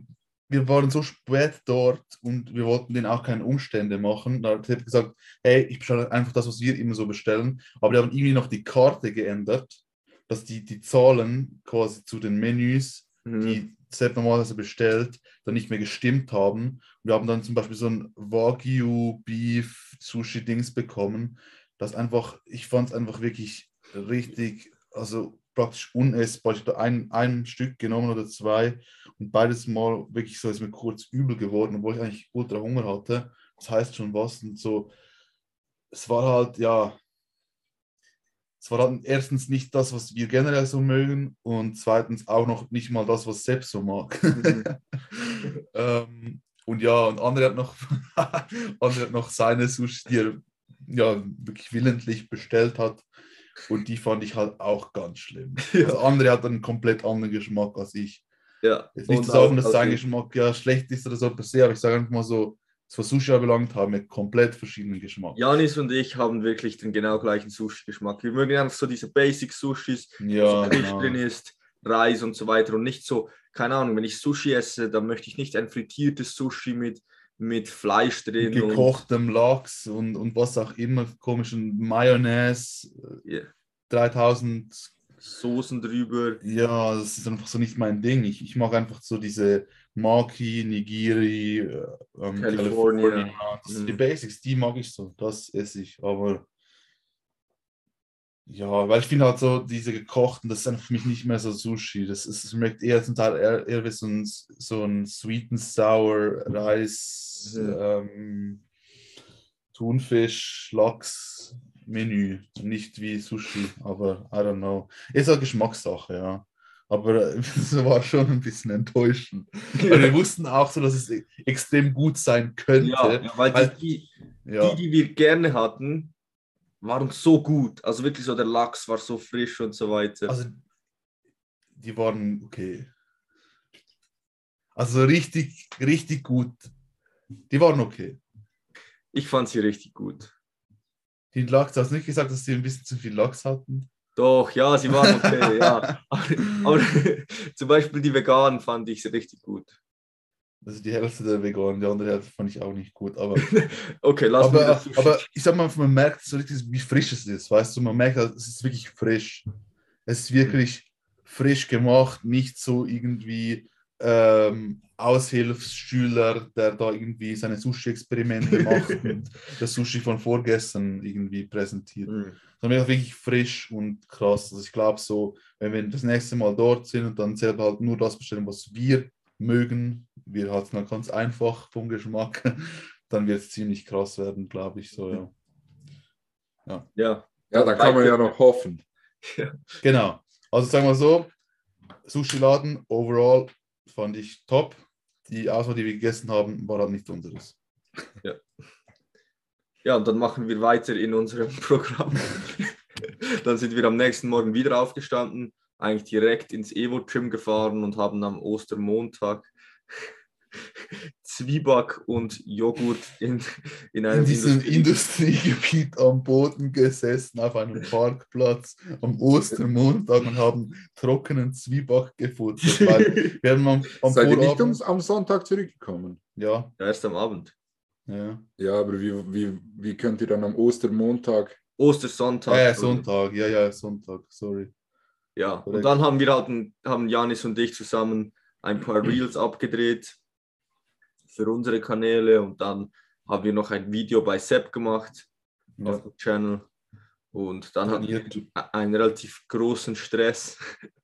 wir waren so spät dort und wir wollten denen auch keine Umstände machen. Da hat er gesagt, hey, ich bestelle einfach das, was wir immer so bestellen. Aber die haben irgendwie noch die Karte geändert, dass die, die Zahlen quasi zu den Menüs, mhm, die Sepp normalerweise bestellt, dann nicht mehr gestimmt haben. Und wir haben dann zum Beispiel so ein Wagyu Beef Sushi Dings bekommen, das einfach, ich fand es einfach wirklich richtig, also praktisch unessbar. Ich habe da ein, ein Stück genommen oder zwei und beides Mal wirklich so ist mir kurz übel geworden, obwohl ich eigentlich ultra Hunger hatte. Das heißt schon was und so. Es war halt, ja, es war halt erstens nicht das, was wir generell so mögen und zweitens auch noch nicht mal das, was Sepp so mag. Mhm. ähm, und ja, und André hat noch, André hat noch seine Sushi, die er ja wirklich willentlich bestellt hat. Und die fand ich halt auch ganz schlimm. Ja. Also André hat einen komplett anderen Geschmack als ich. ja. Jetzt nicht Und zu sagen, auch- dass also- sein Geschmack ja schlecht ist oder so per se, aber ich sage einfach mal so, was Sushi anbelangt, haben wir komplett verschiedenen Geschmack. Janis und ich haben wirklich den genau gleichen Sushi-Geschmack. Wir mögen einfach so diese Basic-Sushis, Ja, wo so Fisch genau. drin ist, Reis und so weiter und nicht so, keine Ahnung, wenn ich Sushi esse, dann möchte ich nicht ein frittiertes Sushi mit, mit Fleisch drin. gekochtem Lachs und, und was auch immer, komischen Mayonnaise, Ja, 3000, Soßen drüber. ja, das ist einfach so nicht mein Ding. Ich, ich mag einfach so diese Maki, Nigiri, äh, ähm, California. California. Das sind die Mhm. Basics, die mag ich so, das esse ich, aber ja, weil ich finde halt so, diese gekochten, das ist einfach für mich nicht mehr so Sushi. Das, ist, es schmeckt eher zum Teil eher, eher wie so ein, so ein Sweet and Sour Reis, Mhm. ähm, Thunfisch, Lachs Menü. Nicht wie Sushi, aber I don't know. Ist halt Geschmackssache, ja. Aber äh, es war schon ein bisschen enttäuschend. Weil wir wussten auch so, dass es extrem gut sein könnte. Ja, ja, weil Weil- die, Ja. die, die wir gerne hatten, waren so gut. Also wirklich so, der Lachs war so frisch und so weiter. Also, die waren okay. Also richtig, richtig gut. Die waren okay. ich fand sie richtig gut. Die Lachs, du hast nicht gesagt, dass sie ein bisschen zu viel Lachs hatten. Doch, ja, sie waren okay, ja. Aber, aber zum Beispiel die Veganen fand ich sie richtig gut. Also die Hälfte der Veganen, die andere Hälfte fand ich auch nicht gut. Aber, Okay, lass aber, das aber ich sag mal, man merkt so richtig, wie frisch es ist. Weißt du, man merkt, es ist wirklich frisch. Es ist wirklich frisch gemacht, nicht so irgendwie ähm, Aushilfsschüler, der da irgendwie seine Sushi-Experimente macht und das Sushi von vorgestern irgendwie präsentiert. Mhm. sondern wirklich frisch und krass. Also ich glaube so, wenn wir das nächste Mal dort sind und dann selber halt nur das bestellen, was wir mögen, wir halt mal ganz einfach vom Geschmack, dann wird es ziemlich krass werden, glaube ich so, ja. Ja, Ja, dann kann man ja noch hoffen. Genau. Also sagen wir so, Sushi-Laden overall fand ich top. Die Auswahl, die wir gegessen haben, war halt nicht unseres. ja, und dann machen wir weiter in unserem Programm. dann sind wir am nächsten Morgen wieder aufgestanden, eigentlich direkt ins Evo-Gym gefahren und haben am Ostermontag Zwieback und Joghurt in, in einem In diesem Industrie- Industriegebiet am Boden gesessen, auf einem Parkplatz am Ostermontag und haben trockenen Zwieback gefuttert. Weil wir haben am, am Seid ihr nicht Vorabend- ums, am Sonntag zurückgekommen? Ja, Ja, erst am Abend. ja. Ja, aber wie, wie, wie könnt ihr dann am Ostermontag? Ostersonntag. Äh, Sonntag, ja, ja, Sonntag, sorry. Ja, und Korrekt. dann haben wir halt, ein- haben Janis und ich zusammen ein paar Reels abgedreht für unsere Kanäle und dann haben wir noch ein Video bei Sepp gemacht Ja. auf dem Channel und dann hatten wir einen relativ großen Stress,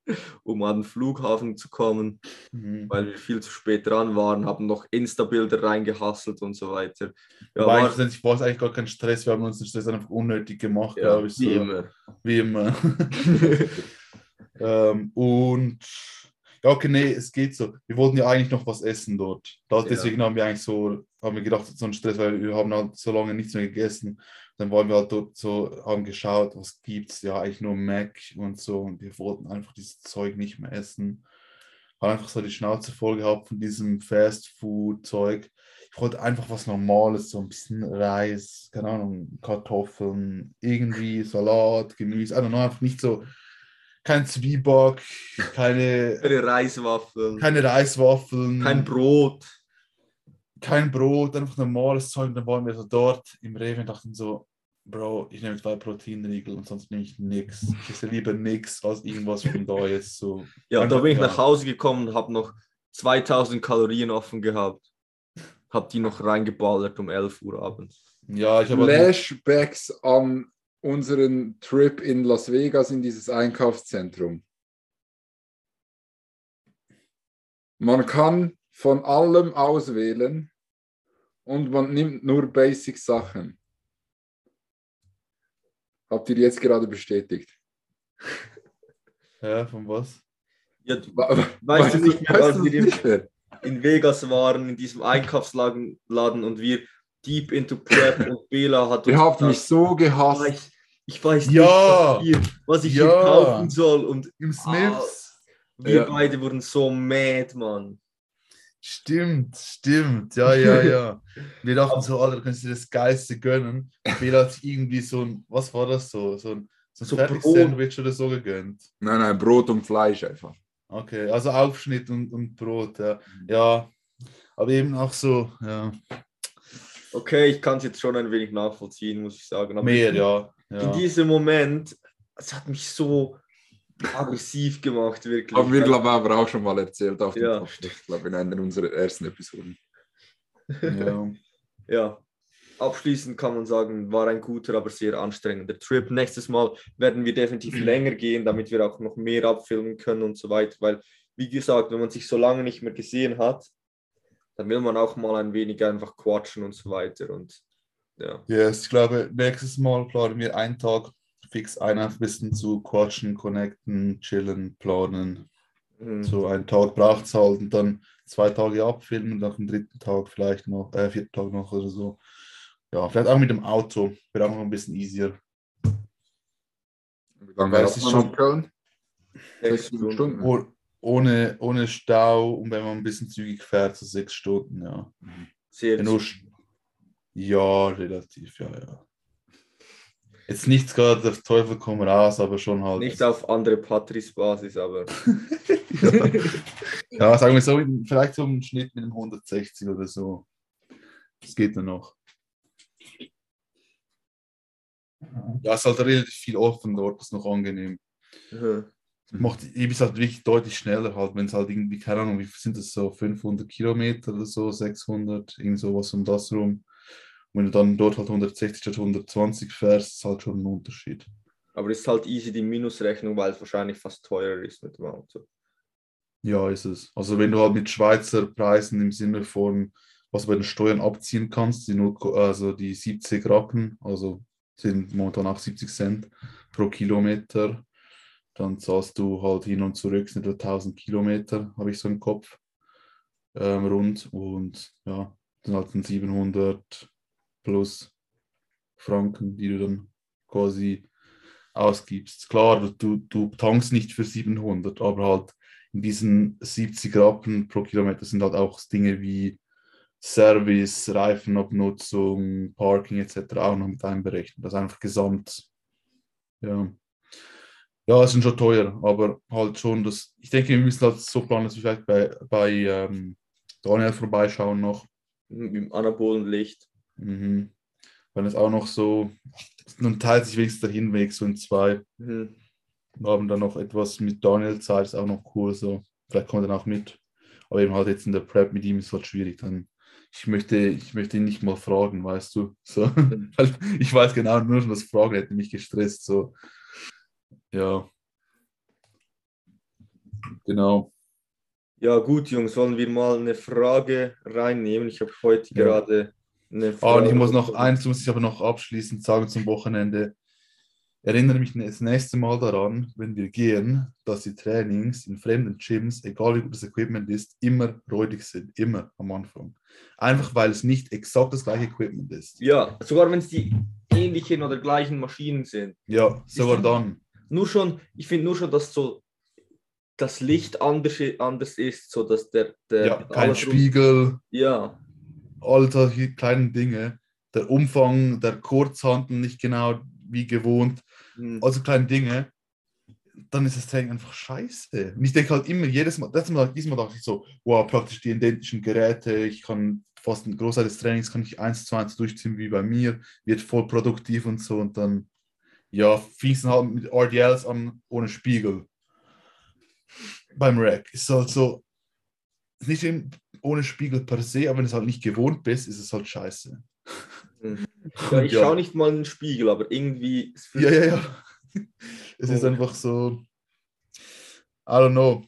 um an den Flughafen zu kommen, Mhm. weil wir viel zu spät dran waren, haben noch Insta-Bilder reingehasselt und so weiter. Ja, Aber war, eigentlich war es eigentlich gar kein Stress, wir haben uns den Stress einfach unnötig gemacht, ja, glaube ich. So. wie immer. Wie immer. ähm, und ja, okay, nee, es geht so. Wir wollten ja eigentlich noch was essen dort. Da, Ja. deswegen haben wir eigentlich so, haben wir gedacht, so ein Stress, weil wir haben halt so lange nichts mehr gegessen. Dann waren wir halt dort so, haben geschaut, was gibt's, ja, eigentlich nur Mac und so. Und wir wollten einfach dieses Zeug nicht mehr essen. Haben einfach so die Schnauze voll gehabt von diesem Fast-Food-Zeug. Ich wollte einfach was Normales, so ein bisschen Reis, keine Ahnung, Kartoffeln, irgendwie Salat, Gemüse, I don't know, einfach nicht so, kein Zwieback, keine, Keine Reiswaffeln, keine Reiswaffeln, kein Brot. kein Brot, einfach normales Zeug. Und dann waren wir so dort im Rewe und dachten so, Bro, ich nehme zwei Proteinriegel und sonst nehme ich nichts. Ich esse lieber nichts als irgendwas von da jetzt so. Ja, und da bin ich ja. nach Hause gekommen und habe noch 2000 Kalorien offen gehabt. Hab die noch reingeballert um 11 Uhr abends. Ja, ich habe halt, Flashbacks an unseren Trip in Las Vegas in dieses Einkaufszentrum. Man kann von allem auswählen und man nimmt nur Basic Sachen. Habt ihr jetzt gerade bestätigt? ja, von was? Ja, du, wa- weißt du nicht mehr, weißt als wir in, in Vegas waren, in diesem Einkaufsladen Laden und wir deep into Prep und Bela hat Ihr habt mich so ich gehasst. weiß, ich weiß Ja. nicht, was, hier, was ich Ja. hier kaufen soll. Und Im Smiths. wir Ja. beide wurden so mad, Mann. Stimmt, stimmt, ja, ja, ja. Wir dachten so, Alter, kannst du das Geiste gönnen? Bela hat sich irgendwie so ein, was war das so? So ein, so ein So Fertig-Sandwich oder so gegönnt. Nein, nein, Brot und Fleisch einfach. Okay, also Aufschnitt und, und Brot, ja. Ja, Aber eben auch so, ja, Okay, ich kann es jetzt schon ein wenig nachvollziehen, muss ich sagen. Aber mehr, in, ja. In ja. diesem Moment, es hat mich so aggressiv gemacht, wirklich. Haben wir, glaube ich, aber auch schon mal erzählt auf dem Ja, Podcast, ich glaube in einer unserer ersten Episoden. ja. Ja, abschließend kann man sagen, war ein guter, aber sehr anstrengender Trip. Nächstes Mal werden wir definitiv länger gehen, damit wir auch noch mehr abfilmen können und so weiter, weil, wie gesagt, wenn man sich so lange nicht mehr gesehen hat, dann will man auch mal ein wenig einfach quatschen und so weiter und ja. Yes, ich glaube, nächstes Mal planen wir einen Tag fix ein, ein bisschen zu quatschen, connecten, chillen, planen. Mhm. So einen Tag braucht es halt und dann zwei Tage abfilmen, nach dem dritten Tag vielleicht noch, äh, vierten Tag noch oder so. Ja, vielleicht auch mit dem Auto, wäre auch noch ein bisschen easier. Wie lange hat es schon-? Sechs sieben Stunden. Oh, ohne, ohne Stau und wenn man ein bisschen zügig fährt, so sechs Stunden, ja. Sehr Ja, nur, ja, relativ, ja, ja. Jetzt nichts gerade der Teufel komm raus, aber schon halt. nicht auf andere Patris-Basis, aber Ja, sagen wir so, vielleicht so im Schnitt mit einem 160 oder so. Das geht dann noch. Ja, es ist halt relativ viel offen dort, das ist noch angenehm. mhm. Macht Ibis halt wirklich deutlich schneller halt, wenn es halt irgendwie, keine Ahnung, wie sind das so, 500 Kilometer oder so, 600, irgend sowas um das rum. Und wenn du dann dort halt 160 statt 120 fährst, ist halt schon ein Unterschied. aber ist halt easy die Minusrechnung, weil es wahrscheinlich fast teurer ist mit dem Auto. Ja, ist es. Also wenn du halt mit Schweizer Preisen im Sinne von, was du bei den Steuern abziehen kannst, die, 0, also die 70 Rappen, also sind momentan auch 70 Cent pro Kilometer, dann zahlst du halt hin und zurück, sind etwa 1000 Kilometer, habe ich so im Kopf, ähm, rund. Und ja, dann halt dann 700 plus Franken, die du dann quasi ausgibst. Klar, du, du tankst nicht für 700, aber halt in diesen 70 Rappen pro Kilometer sind halt auch Dinge wie Service, Reifenabnutzung, Parking etc. auch noch mit einberechnet. Das ist einfach gesamt. Ja. Ja, es sind schon teuer, aber halt schon das. Ich denke, wir müssen halt so planen, dass wir vielleicht bei, bei ähm, Daniel vorbeischauen noch. Mit dem Anabolenlicht. Mhm. Weil es auch noch so, nun teilt sich wenigstens der Hinweg so in zwei. Mhm. Wir haben dann noch etwas mit Daniel Zeit, ist auch noch cool. So. Vielleicht kommt er dann auch mit. Aber eben halt jetzt in der Prep mit ihm ist halt schwierig. Dann, ich, möchte, ich möchte ihn nicht mal fragen, weißt du. So. Weil ich weiß genau, nur schon das Fragen hätte mich gestresst. So. Ja. Genau. Ja, gut, Jungs, wollen wir mal eine Frage reinnehmen? Ich habe heute Ja. gerade eine Ah, Frage. und ich muss noch eins, muss ich aber noch abschließend sagen zum Wochenende. Erinnere mich das nächste Mal daran, wenn wir gehen, dass die Trainings in fremden Gyms, egal wie gut das Equipment ist, immer räudig sind. Immer am Anfang. Einfach weil es nicht exakt das gleiche Equipment ist. Ja, sogar wenn es die ähnlichen oder gleichen Maschinen sind. Ja, sogar dann. Nur schon, ich finde nur schon, dass so das Licht anders, anders ist, so dass der, der Ja, kein Spiegel, Ja, all solche kleinen Dinge. Der Umfang der Kurzhantel nicht genau wie gewohnt. hm, also kleine Dinge, dann ist das Training einfach scheiße. Und ich denke halt immer, jedes Mal, letztes Mal, diesmal dachte ich so, wow, praktisch die identischen Geräte, ich kann fast einen Großteil des Trainings kann ich eins zu eins durchziehen wie bei mir, wird voll produktiv und so. Und dann, ja, fing es dann halt mit RDLs an ohne Spiegel. Beim Rack. Ist halt so, ist nicht eben ohne Spiegel per se, aber wenn du es halt nicht gewohnt bist, ist es halt scheiße. ja ich Ja. schaue nicht mal in den Spiegel, aber irgendwie. es fühlt Ja, ja, ja. Es ist einfach so. I don't know.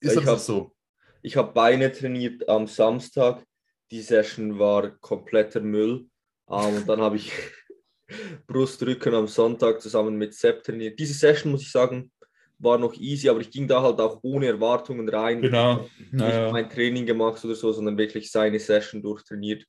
Ist Ja, einfach hab- so. Ich habe Beine trainiert am Samstag. Die Session war kompletter Müll. Ähm, und dann habe ich Brustrücken am Sonntag zusammen mit Sepp trainiert. Diese Session, muss ich sagen, war noch easy, aber ich ging da halt auch ohne Erwartungen rein. Genau. Nicht Naja. mein Training gemacht oder so, sondern wirklich seine Session durchtrainiert.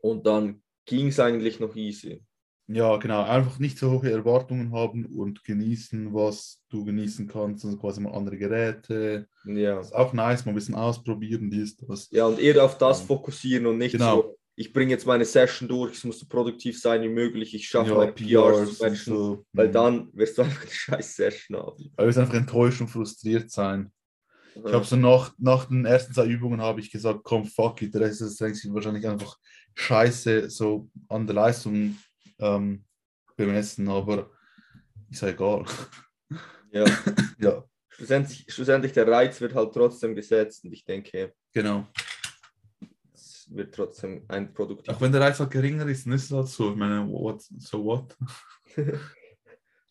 Und dann ging es eigentlich noch easy. Ja, genau. Einfach nicht so hohe Erwartungen haben und genießen, was du genießen kannst. Also quasi mal andere Geräte. Ja. Ist auch nice, mal ein bisschen ausprobieren, dies, das. Ja, und eher auf das fokussieren und nicht Genau. so, ich bringe jetzt meine Session durch, es muss so produktiv sein wie möglich, ich schaffe Ja, meine PRs und matchen, so. weil Mhm. dann wirst du einfach eine scheiß Session haben. Weil wir sind einfach enttäuscht und frustriert sein. Ich habe so nach, nach den ersten zwei Übungen habe ich gesagt, komm, fuck it, der Rest des Trainings wird wahrscheinlich einfach scheiße so an der Leistung ähm, bemessen, aber ist ja egal. Ja. ja, Schlussendlich, schlussendlich der Reiz wird halt trotzdem gesetzt und ich denke, genau. Es wird trotzdem ein produktives. Auch wenn der Reiz halt geringer ist, dann ist es halt so. Ich meine, what, so what?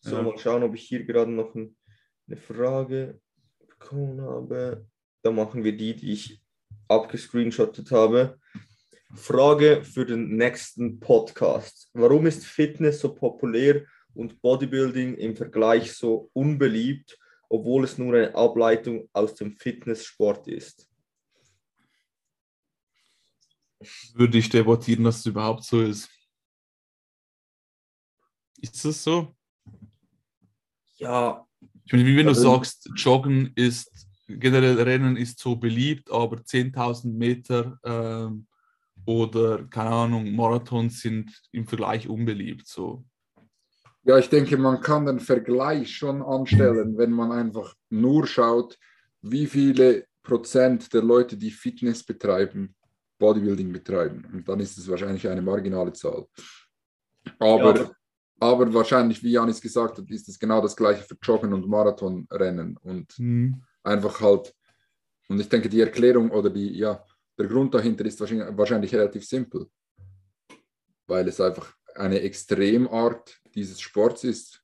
So, Ja. mal schauen, ob ich hier gerade noch ein, eine Frage bekommen habe. Da machen wir die, die ich abgescreenshottet habe. Frage für den nächsten Podcast. Warum ist Fitness so populär und Bodybuilding im Vergleich so unbeliebt, obwohl es nur eine Ableitung aus dem Fitnesssport ist? Würde ich debattieren, dass es überhaupt so ist. Ist das so? Ja, Ich meine, wie wenn du Also- sagst, Joggen ist, generell Rennen ist so beliebt, aber 10.000 Meter ähm, oder, keine Ahnung, Marathons sind im Vergleich unbeliebt. So. Ja, ich denke, man kann den Vergleich schon anstellen, wenn man einfach nur schaut, wie viele Prozent der Leute, die Fitness betreiben, Bodybuilding betreiben. Und dann ist es wahrscheinlich eine marginale Zahl. Aber, Ja, aber wahrscheinlich, wie Janis gesagt hat, ist es genau das gleiche für Joggen und Marathonrennen. Und Hm. einfach halt, und ich denke, die Erklärung oder die, ja, der Grund dahinter ist wahrscheinlich, wahrscheinlich relativ simpel, weil es einfach eine Extremart dieses Sports ist,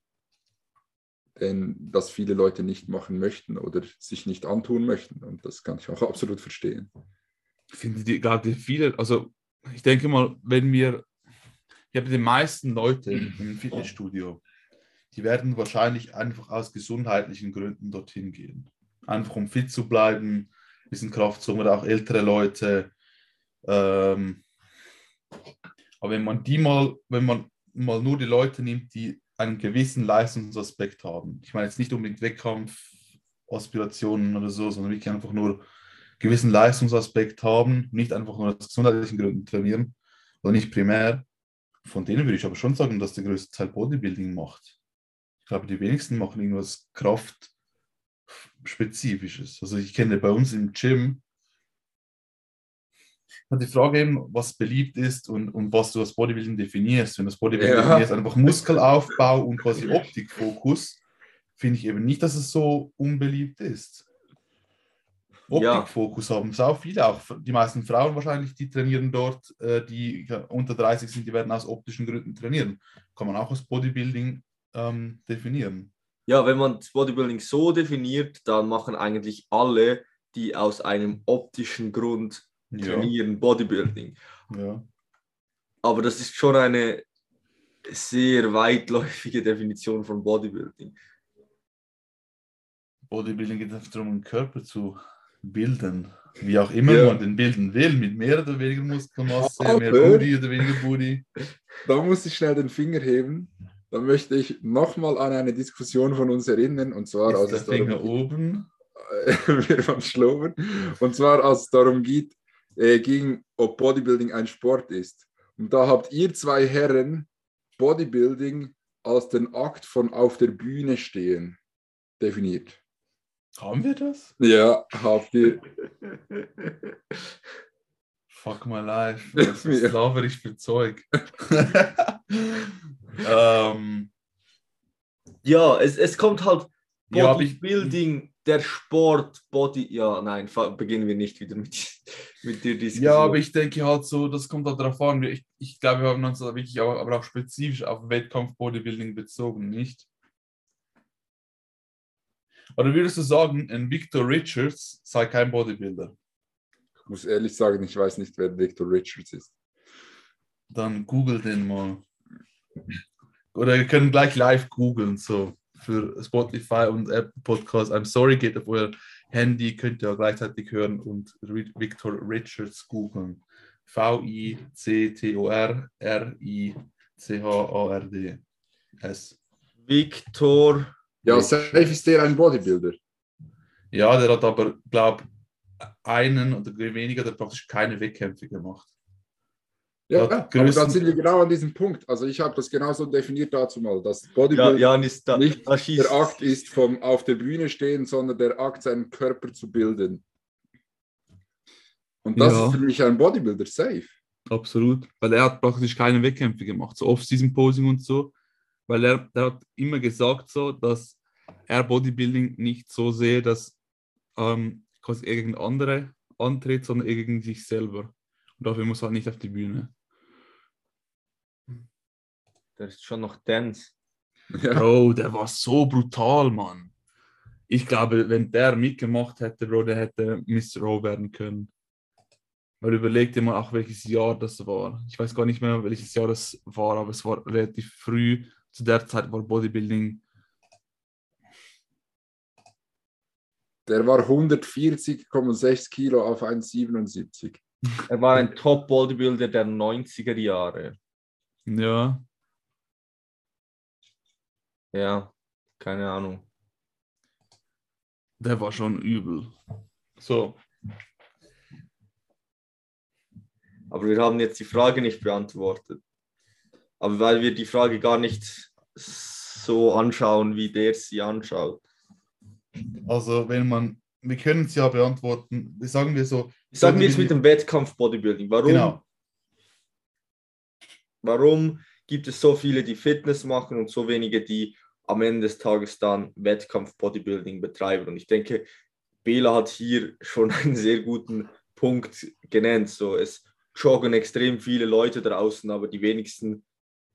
denn das viele Leute nicht machen möchten oder sich nicht antun möchten. Und das kann ich auch absolut verstehen. Ich finde die gerade viele, also ich denke mal, wenn wir, ich habe die meisten Leute im im Fitnessstudio, die werden wahrscheinlich einfach aus gesundheitlichen Gründen dorthin gehen. Einfach um fit zu bleiben, bisschen Kraft zu haben oder auch ältere Leute. Ähm, aber wenn man die mal, wenn man mal nur die Leute nimmt, die einen gewissen Leistungsaspekt haben, ich meine jetzt nicht unbedingt Wettkampf, Aspirationen oder so, sondern wirklich einfach nur gewissen Leistungsaspekt haben, nicht einfach nur aus gesundheitlichen Gründen trainieren oder nicht primär. Von denen würde ich aber schon sagen, dass der größte Teil Bodybuilding macht. Ich glaube, die wenigsten machen irgendwas Kraftspezifisches. Also ich kenne bei uns im Gym die Frage eben, was beliebt ist und, und was du als Bodybuilding definierst. Wenn das Bodybuilding Ja. definierst, einfach Muskelaufbau und quasi Optikfokus, finde ich eben nicht, dass es so unbeliebt ist. Ja. Optikfokus haben sau viele, auch die meisten Frauen wahrscheinlich, die trainieren dort, äh, die ja, unter 30 sind, die werden aus optischen Gründen trainieren. Kann man auch als Bodybuilding ähm, definieren. Ja, wenn man das Bodybuilding so definiert, dann machen eigentlich alle, die aus einem optischen Grund Ja, trainieren, Bodybuilding. ja. Aber das ist schon eine sehr weitläufige Definition von Bodybuilding. Bodybuilding geht einfach darum, den Körper zu bilden. Wie auch immer Ja. man den bilden will, mit mehr oder weniger Muskelmasse, mehr Aber- Booty oder weniger Booty. Da muss ich schnell den Finger heben. Da möchte ich nochmal an eine Diskussion von uns erinnern. Und zwar, Ist als der es darum Finger oben. wir waren schloben. Und zwar, als es darum geht, äh, ging, ob Bodybuilding ein Sport ist. Und da habt ihr zwei Herren Bodybuilding als den Akt von auf der Bühne stehen definiert. Haben wir das? Ja, habt ihr. Fuck my life. Was Ja. laber ich für Zeug? ähm, Ja, es, es kommt halt Ja, Bodybuilding, der Sport, Body. Ja, nein, beginnen wir nicht wieder mit, mit der Diskussion. ja, aber ich denke halt so, das kommt halt darauf an. Ich, ich glaube, wir haben uns da wirklich auch, aber auch spezifisch auf Wettkampf-Bodybuilding bezogen, nicht? Oder würdest du sagen, ein Victor Richards sei kein Bodybuilder? Ich muss ehrlich sagen, ich weiß nicht, wer Victor Richards ist. Dann google den mal. Oder ihr könnt gleich live googeln, so für Spotify und Apple Podcast. I'm sorry, geht auf euer Handy, könnt ihr auch gleichzeitig hören und Victor Richards googeln. V-I-C-T-O-R-R-I-C-H-A-R-D. S. Victor. Ja, safe ist der ein Bodybuilder. Ja, der hat aber, glaube einen oder weniger, der praktisch keine Wettkämpfe gemacht. Ja, Hat aber dann sind wir genau an diesem Punkt. Also ich habe das genauso definiert dazu mal, dass Ja, Bodybuilding Janis, da, nicht da der Akt ist vom auf der Bühne stehen, sondern der Akt, seinen Körper zu bilden. Und das Ja. ist für mich ein Bodybuilder safe. Absolut. Weil er hat praktisch keine Wettkämpfe gemacht, so Off-Season-Posing und so. Weil er, der hat immer gesagt, so, dass er Bodybuilding nicht so sehe, dass ähm, quasi irgendein andere antritt, sondern gegen sich selber. Und dafür muss er halt nicht auf die Bühne. Der ist schon noch Dance. Ja. Bro, der war so brutal, Mann. Ich glaube, wenn der mitgemacht hätte, Bro, der hätte Mr. Rowe werden können. Weil überleg dir mal auch, welches Jahr das war. Ich weiß gar nicht mehr, welches Jahr das war, aber es war relativ früh. Zu der Zeit war Bodybuilding. Der war 140,6 Kilo auf 1,77. Er war ein Top-Bodybuilder der 90er Jahre. Ja, Ja, keine Ahnung. der war schon übel. So, Aber wir haben jetzt die Frage nicht beantwortet. Aber weil wir die Frage gar nicht so anschauen, wie der sie anschaut. Also, wenn man, wir können es ja beantworten, sagen wir so, Sagen wir jetzt mit dem Wettkampf Bodybuilding. Warum, genau, warum gibt es so viele, die Fitness machen und so wenige, die am Ende des Tages dann Wettkampf Bodybuilding betreiben? Und ich denke, Bela hat hier schon einen sehr guten Punkt genannt. So, es joggen extrem viele Leute draußen, aber die wenigsten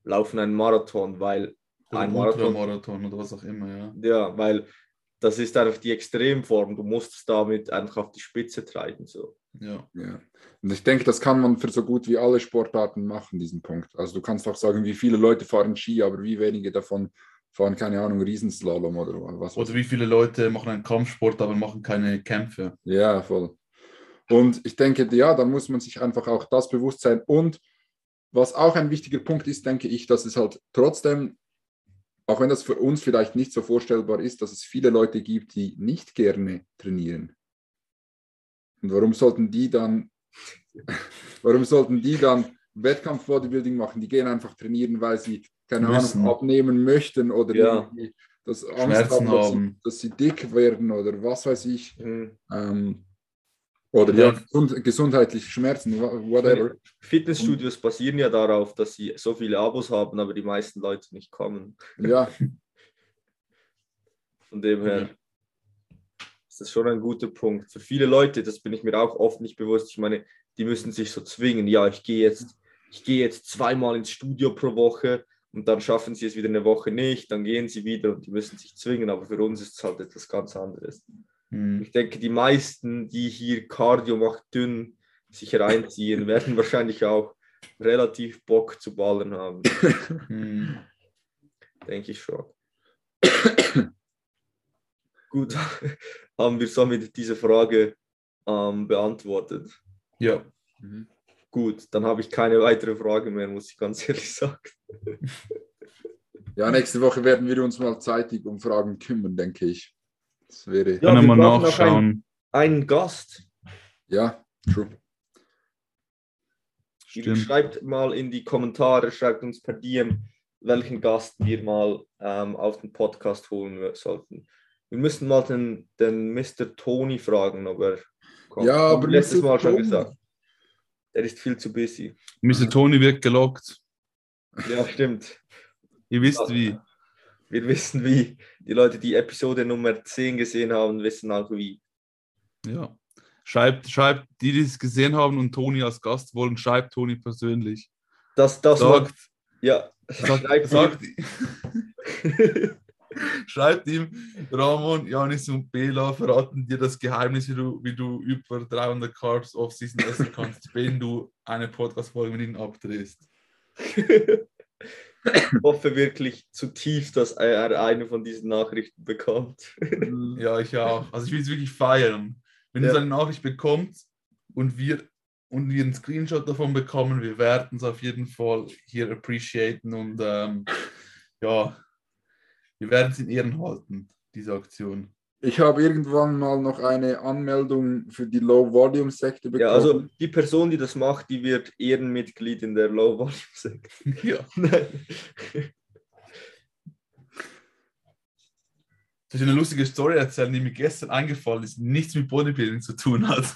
laufen einen Marathon, weil oder ein Marathon, Ultramarathon oder was auch immer, ja. ja, weil das ist einfach die Extremform. Du musst es damit einfach auf die Spitze treiben. So. ja. Ja. Und ich denke, das kann man für so gut wie alle Sportarten machen, diesen Punkt. Also du kannst auch sagen, wie viele Leute fahren Ski, aber wie wenige davon fahren, keine Ahnung, Riesenslalom oder was. Oder wie viele Leute machen einen Kampfsport, aber machen keine Kämpfe. Ja, voll. Und ich denke, ja, da muss man sich einfach auch das bewusst sein. Und was auch ein wichtiger Punkt ist, denke ich, dass es halt trotzdem, auch wenn das für uns vielleicht nicht so vorstellbar ist, dass es viele Leute gibt, die nicht gerne trainieren. Und warum sollten die dann, warum sollten die dann Wettkampf-Bodybuilding machen? Die gehen einfach trainieren, weil sie, keine Müssen. Ahnung, abnehmen möchten oder Ja. das Angst haben, dass sie, dass sie dick werden oder was weiß ich. Mhm. Ähm, oder Ja. ja. gesund, gesundheitliche Schmerzen, wha- whatever. Fitnessstudios basieren ja darauf, dass sie so viele Abos haben, aber die meisten Leute nicht kommen. Ja, Von dem her ist das schon ein guter Punkt. Für viele Leute, das bin ich mir auch oft nicht bewusst. Ich meine, die müssen sich so zwingen. Ja, ich gehe jetzt, ich gehe jetzt zweimal ins Studio pro Woche und dann schaffen sie es wieder eine Woche nicht, dann gehen sie wieder und die müssen sich zwingen. Aber für uns ist es halt etwas ganz anderes. Hm. Ich denke, die meisten, die hier Cardio macht dünn sich reinziehen, werden wahrscheinlich auch relativ Bock zu ballern haben. Hm. Denke ich schon. Gut, haben wir somit diese Frage ähm, beantwortet. Ja, Gut, dann habe ich keine weitere Frage mehr, muss ich ganz ehrlich sagen. ja, nächste Woche werden wir uns mal zeitig um Fragen kümmern, denke ich. Das wäre, Ja, kann er wir nachschauen. Einen Gast. ja, true. Stimmt. Schreibt mal in die Kommentare, schreibt uns per DM, welchen Gast wir mal ähm, auf den Podcast holen sollten. Wir müssen mal den, den Mr. Tony fragen, ob er kommt. Ja, aber letztes Mr. Mal schon Tony. gesagt. Der ist viel zu busy. Mr. Tony wird gelockt. Ja, stimmt. Ihr wisst wie. Wir wissen wie. Die Leute, die Episode Nummer 10 gesehen haben, wissen auch wie. Ja. Schreibt, schreibt, die, die es gesehen haben und Toni als Gast wollen, schreibt Toni persönlich. Das, das Sagt, ja, sagt, schreibt sagt, schreibt ihm, Ramon, Janis und Bela verraten dir das Geheimnis, wie du, wie du über 300 Carbs Off-Season essen kannst, wenn du eine Podcast-Folge mit ihnen abdrehst. ich hoffe wirklich zutiefst, dass er eine von diesen Nachrichten bekommt. Ja, ich auch. Also ich will es wirklich feiern. Wenn Ja. ihr so eine Nachricht bekommt und wir und wir einen Screenshot davon bekommen, wir werden es auf jeden Fall hier appreciaten und ähm, ja, wir werden es in Ehren halten, diese Aktion. Ich habe irgendwann mal noch eine Anmeldung für die Low-Volume-Sekte bekommen. Ja, also die Person, die das macht, die wird Ehrenmitglied in der Low Volume Sekte. Ja. Nein. Soll ich eine lustige Story erzählen, die mir gestern eingefallen ist, nichts mit Bodybuilding zu tun hat?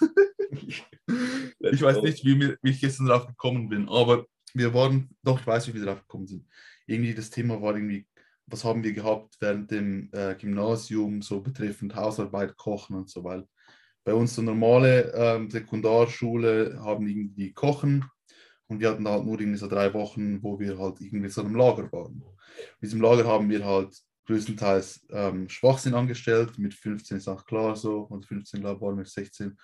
ich weiß nicht, wie, mir, wie ich gestern drauf gekommen bin, aber wir waren, doch, ich weiß, wie wir drauf gekommen sind. Irgendwie das Thema war irgendwie, was haben wir gehabt während dem äh, Gymnasium, so betreffend Hausarbeit, Kochen und so, weil bei uns so normale ähm, Sekundarschule haben irgendwie Kochen und wir hatten halt nur irgendwie so drei Wochen, wo wir halt irgendwie so einem Lager waren. In diesem Lager haben wir halt größtenteils ähm, Schwachsinn angestellt, mit 15 ist auch klar so, und 15 glaube ich waren wir 16.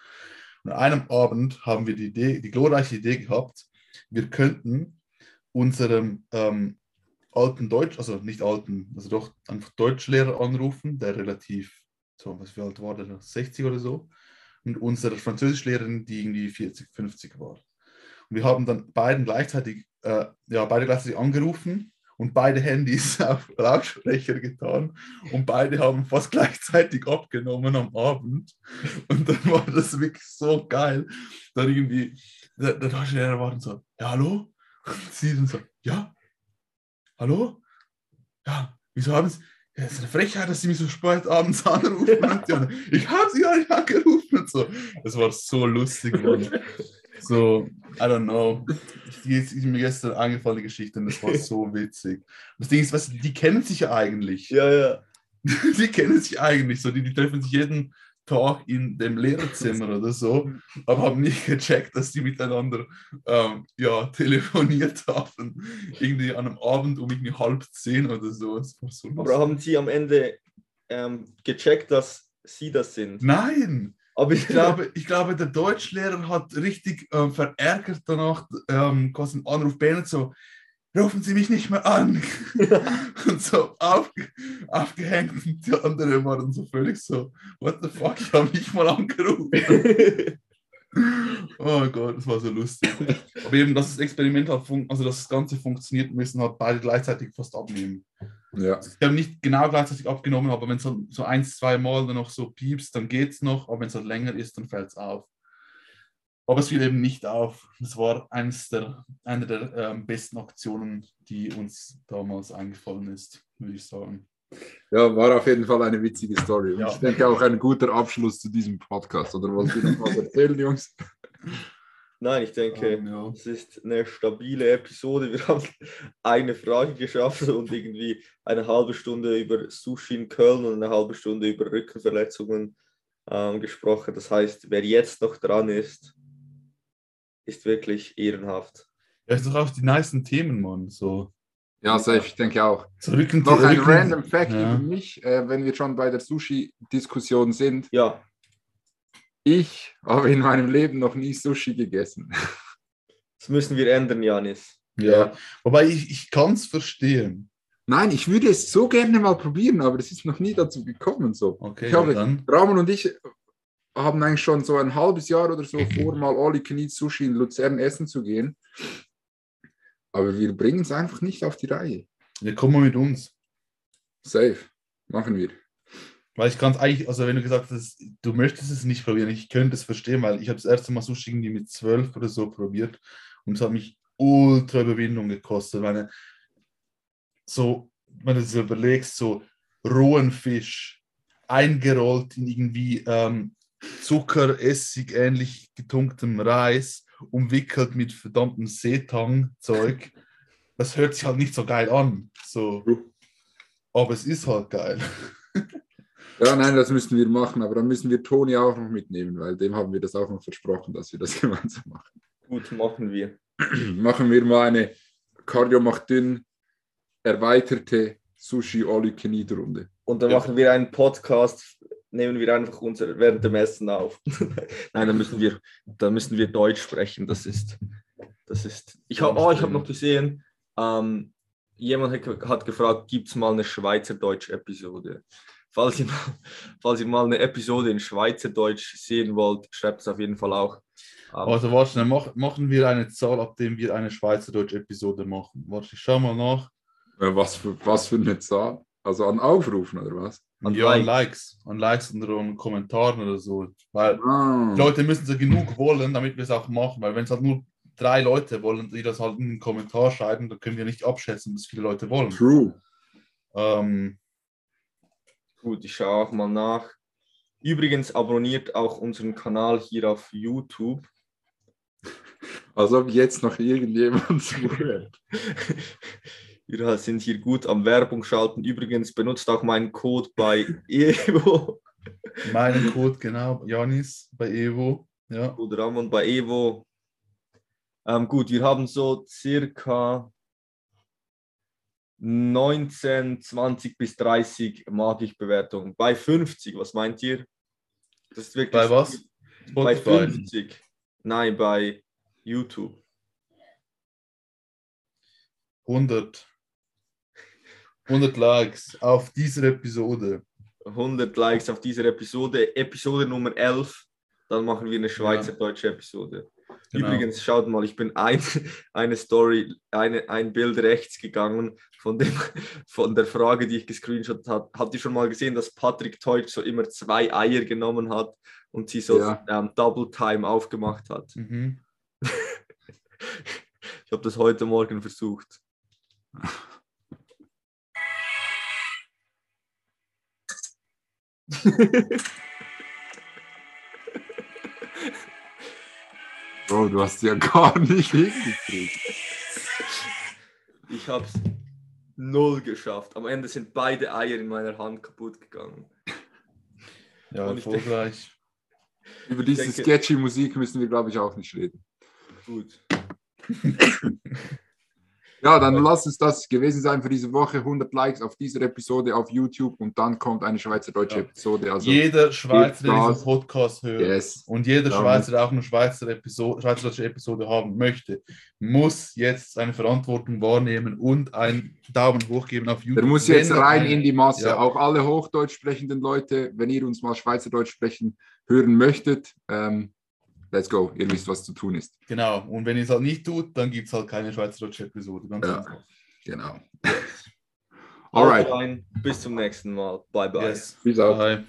Und an einem Abend haben wir die, Idee, die glorreiche Idee gehabt, wir könnten unserem ähm, alten Deutsch, also nicht alten, also doch einfach Deutschlehrer anrufen, der relativ, so, was wie alt war der, 60 oder so, und unsere Französischlehrerin, die irgendwie 40, 50 war. Und wir haben dann beiden gleichzeitig, äh, ja, beide gleichzeitig angerufen und beide Handys auf Lautsprecher getan und beide haben fast gleichzeitig abgenommen am Abend. Und dann war das wirklich so geil. Dann irgendwie, der, der Deutschlehrer war dann so, ja, hallo? Und sie dann so, ja, hallo? Ja, wieso haben Sie, ja, es ist eine Frechheit, dass Sie mich so spät abends anrufen. Und anderen, ich habe Sie gar nicht angerufen. Und so. Das war so lustig, Mann. So, I don't know. Die ist mir gestern eingefallen, die Geschichte, und das war so witzig. Das Ding ist, du, die kennen sich ja eigentlich. Ja, ja. Die kennen sich eigentlich so. Die, die treffen sich jeden Tag in dem Lehrerzimmer oder so, aber haben nicht gecheckt, dass die miteinander ähm, ja, telefoniert haben. Irgendwie an einem Abend um irgendwie halb zehn oder so. So Aber haben Sie am Ende ähm, gecheckt, dass Sie das sind? Nein! Aber Ich glaube, ich glaube, der Deutschlehrer hat richtig ähm, verärgert danach ähm, quasi einen Anruf beendet, so, rufen Sie mich nicht mehr an. und so aufge aufgehängt und die andere waren so völlig so, what the fuck, ich habe nicht mal angerufen. oh Gott, das war so lustig. Aber eben, dass das Experiment hat, also dass das Ganze funktioniert, müssen halt beide gleichzeitig fast abnehmen. Ja. Die haben nicht genau gleichzeitig abgenommen, aber wenn es so, so ein, zwei Mal dann noch so piepst, dann geht es noch, aber wenn es halt länger ist, dann fällt es auf. Aber es fiel eben nicht auf. Das war eines der, eine der ähm, besten Aktionen, die uns damals eingefallen ist, würde ich sagen. ja, war auf jeden Fall eine witzige Story. Und Ja. ich denke auch ein guter Abschluss zu diesem Podcast. Oder wollt ihr noch was erzählen, Jungs? Nein, ich denke, Ähm, ja. es ist eine stabile Episode. Wir haben eine Frage geschafft und irgendwie eine halbe Stunde über Sushi in Köln und eine halbe Stunde über Rückenverletzungen ähm, gesprochen. Das heißt, wer jetzt noch dran ist, ist wirklich ehrenhaft. Ja, ist doch auch die nicen Themen, Mann. So, Ja, safe, ich denke auch. so Rücken, Noch ein random Fact Ja. über mich, äh, wenn wir schon bei der Sushi-Diskussion sind. Ja, Ich habe in meinem Leben noch nie Sushi gegessen. das müssen wir ändern, Janis. Ja, wobei ich, ich kann es verstehen. Nein, ich würde es so gerne mal probieren, aber es ist noch nie dazu gekommen. So. Okay, Ich habe- ja, dann. Ramon und ich haben eigentlich schon so ein halbes Jahr oder so vor, mal Can Eat Sushi in Luzern essen zu gehen. Aber wir bringen es einfach nicht auf die Reihe. Ja, komm mal mit uns. Safe. Machen wir. Weil ich kann es eigentlich, also wenn du gesagt hast, du möchtest es nicht probieren, ich könnte es verstehen, weil ich habe das erste Mal Sushi irgendwie mit zwölf oder so probiert und es hat mich ultra Überwindung gekostet. Meine, so, wenn du es überlegst, so rohen Fisch, eingerollt in irgendwie ähm, Zucker, Essig, ähnlich getunktem Reis, umwickelt mit verdammtem Seetang-Zeug, das hört sich halt nicht so geil an. So. Aber es ist halt geil. Ja, nein, das müssen wir machen, aber dann müssen wir Toni auch noch mitnehmen, weil dem haben wir das auch noch versprochen, dass wir das gemeinsam machen. Gut, machen wir. machen wir mal eine Cardio macht dünn erweiterte Sushi All You Can Eat Runde. Und dann Ja. machen wir einen Podcast, nehmen wir einfach unser während dem Essen auf. Nein, dann müssen wir, dann müssen wir Deutsch sprechen. Das ist, das ist. Ich habe, oh, ich habe noch gesehen. Ähm, jemand hat, hat gefragt, gibt es mal eine Schweizerdeutsch-Episode? Falls ihr, falls ihr mal eine Episode in Schweizerdeutsch sehen wollt, schreibt es auf jeden Fall auch. Ähm, Also warte schnell, mach, machen wir eine Zahl, ab dem wir eine Schweizerdeutsch-Episode machen. Warte, ich schau mal nach. Was für, was für eine Zahl? Also an Aufrufen oder was? An ja, an Likes. Likes. An Likes und an Kommentaren oder so. Weil Ah. die Leute müssen so genug wollen, damit wir es auch machen. Weil wenn es halt nur drei Leute wollen, die das halt in den Kommentar schreiben, dann können wir nicht abschätzen, was viele Leute wollen. True. Ähm, Gut, ich schaue auch mal nach. Übrigens abonniert auch unseren Kanal hier auf YouTube. Als ob jetzt noch irgendjemand zuhört. Wir sind hier gut am Werbung schalten. Übrigens benutzt auch meinen Code bei Evo meinen Code, genau, Janis bei Evo. Ja. oder Ramon bei Evo. Ähm, gut, wir haben so circa 19, 20 bis 30 Magik-Bewertungen. Bei 50, was meint ihr? Das ist wirklich Bei was? Bei Spotify. 50. Nein, bei YouTube. 100. 100 Likes auf dieser Episode. 100 Likes auf dieser Episode. Episode Nummer 11. Dann machen wir eine schweizerdeutsche Episode. Genau. Übrigens, schaut mal, ich bin ein, eine Story, eine, ein Bild rechts gegangen von, dem, von der Frage, die ich gescreenshot habe. Habt ihr schon mal gesehen, dass Patrick Teutsch so immer zwei Eier genommen hat und sie so Ja. ähm, Double Time aufgemacht hat? Mhm. Ich habe das heute Morgen versucht. Bro, du hast ja gar nicht hingekriegt. Ich habe es null geschafft. Am Ende sind beide Eier in meiner Hand kaputt gegangen. Ja, Und ich denke- erfolgreich. Über diese denke- sketchy Musik müssen wir, glaube ich, auch nicht reden. Gut. Ja, dann lass es das gewesen sein für diese Woche. 100 Likes auf dieser Episode auf YouTube und dann kommt eine schweizerdeutsche Ja. Episode. Also, jeder Schweizer, der diesen Podcast hört yes. und jeder Ja, Schweizer, der auch eine Schweizer Episode, schweizerdeutsche Episode haben möchte, muss jetzt seine Verantwortung wahrnehmen und einen Daumen hoch geben auf YouTube. Der muss jetzt rein in die Masse. Ja. Auch alle Hochdeutsch sprechenden Leute, wenn ihr uns mal Schweizerdeutsch sprechen hören möchtet, ähm, let's go. Ihr wisst, was zu tun ist. Genau, und wenn ihr es halt nicht tut, dann gibt es halt keine schweizerdeutsche Episode. Ganz Ja. einfach. Genau. Haut Alright. Bis zum nächsten Mal. Bye bye. Yes. Peace out. Bye.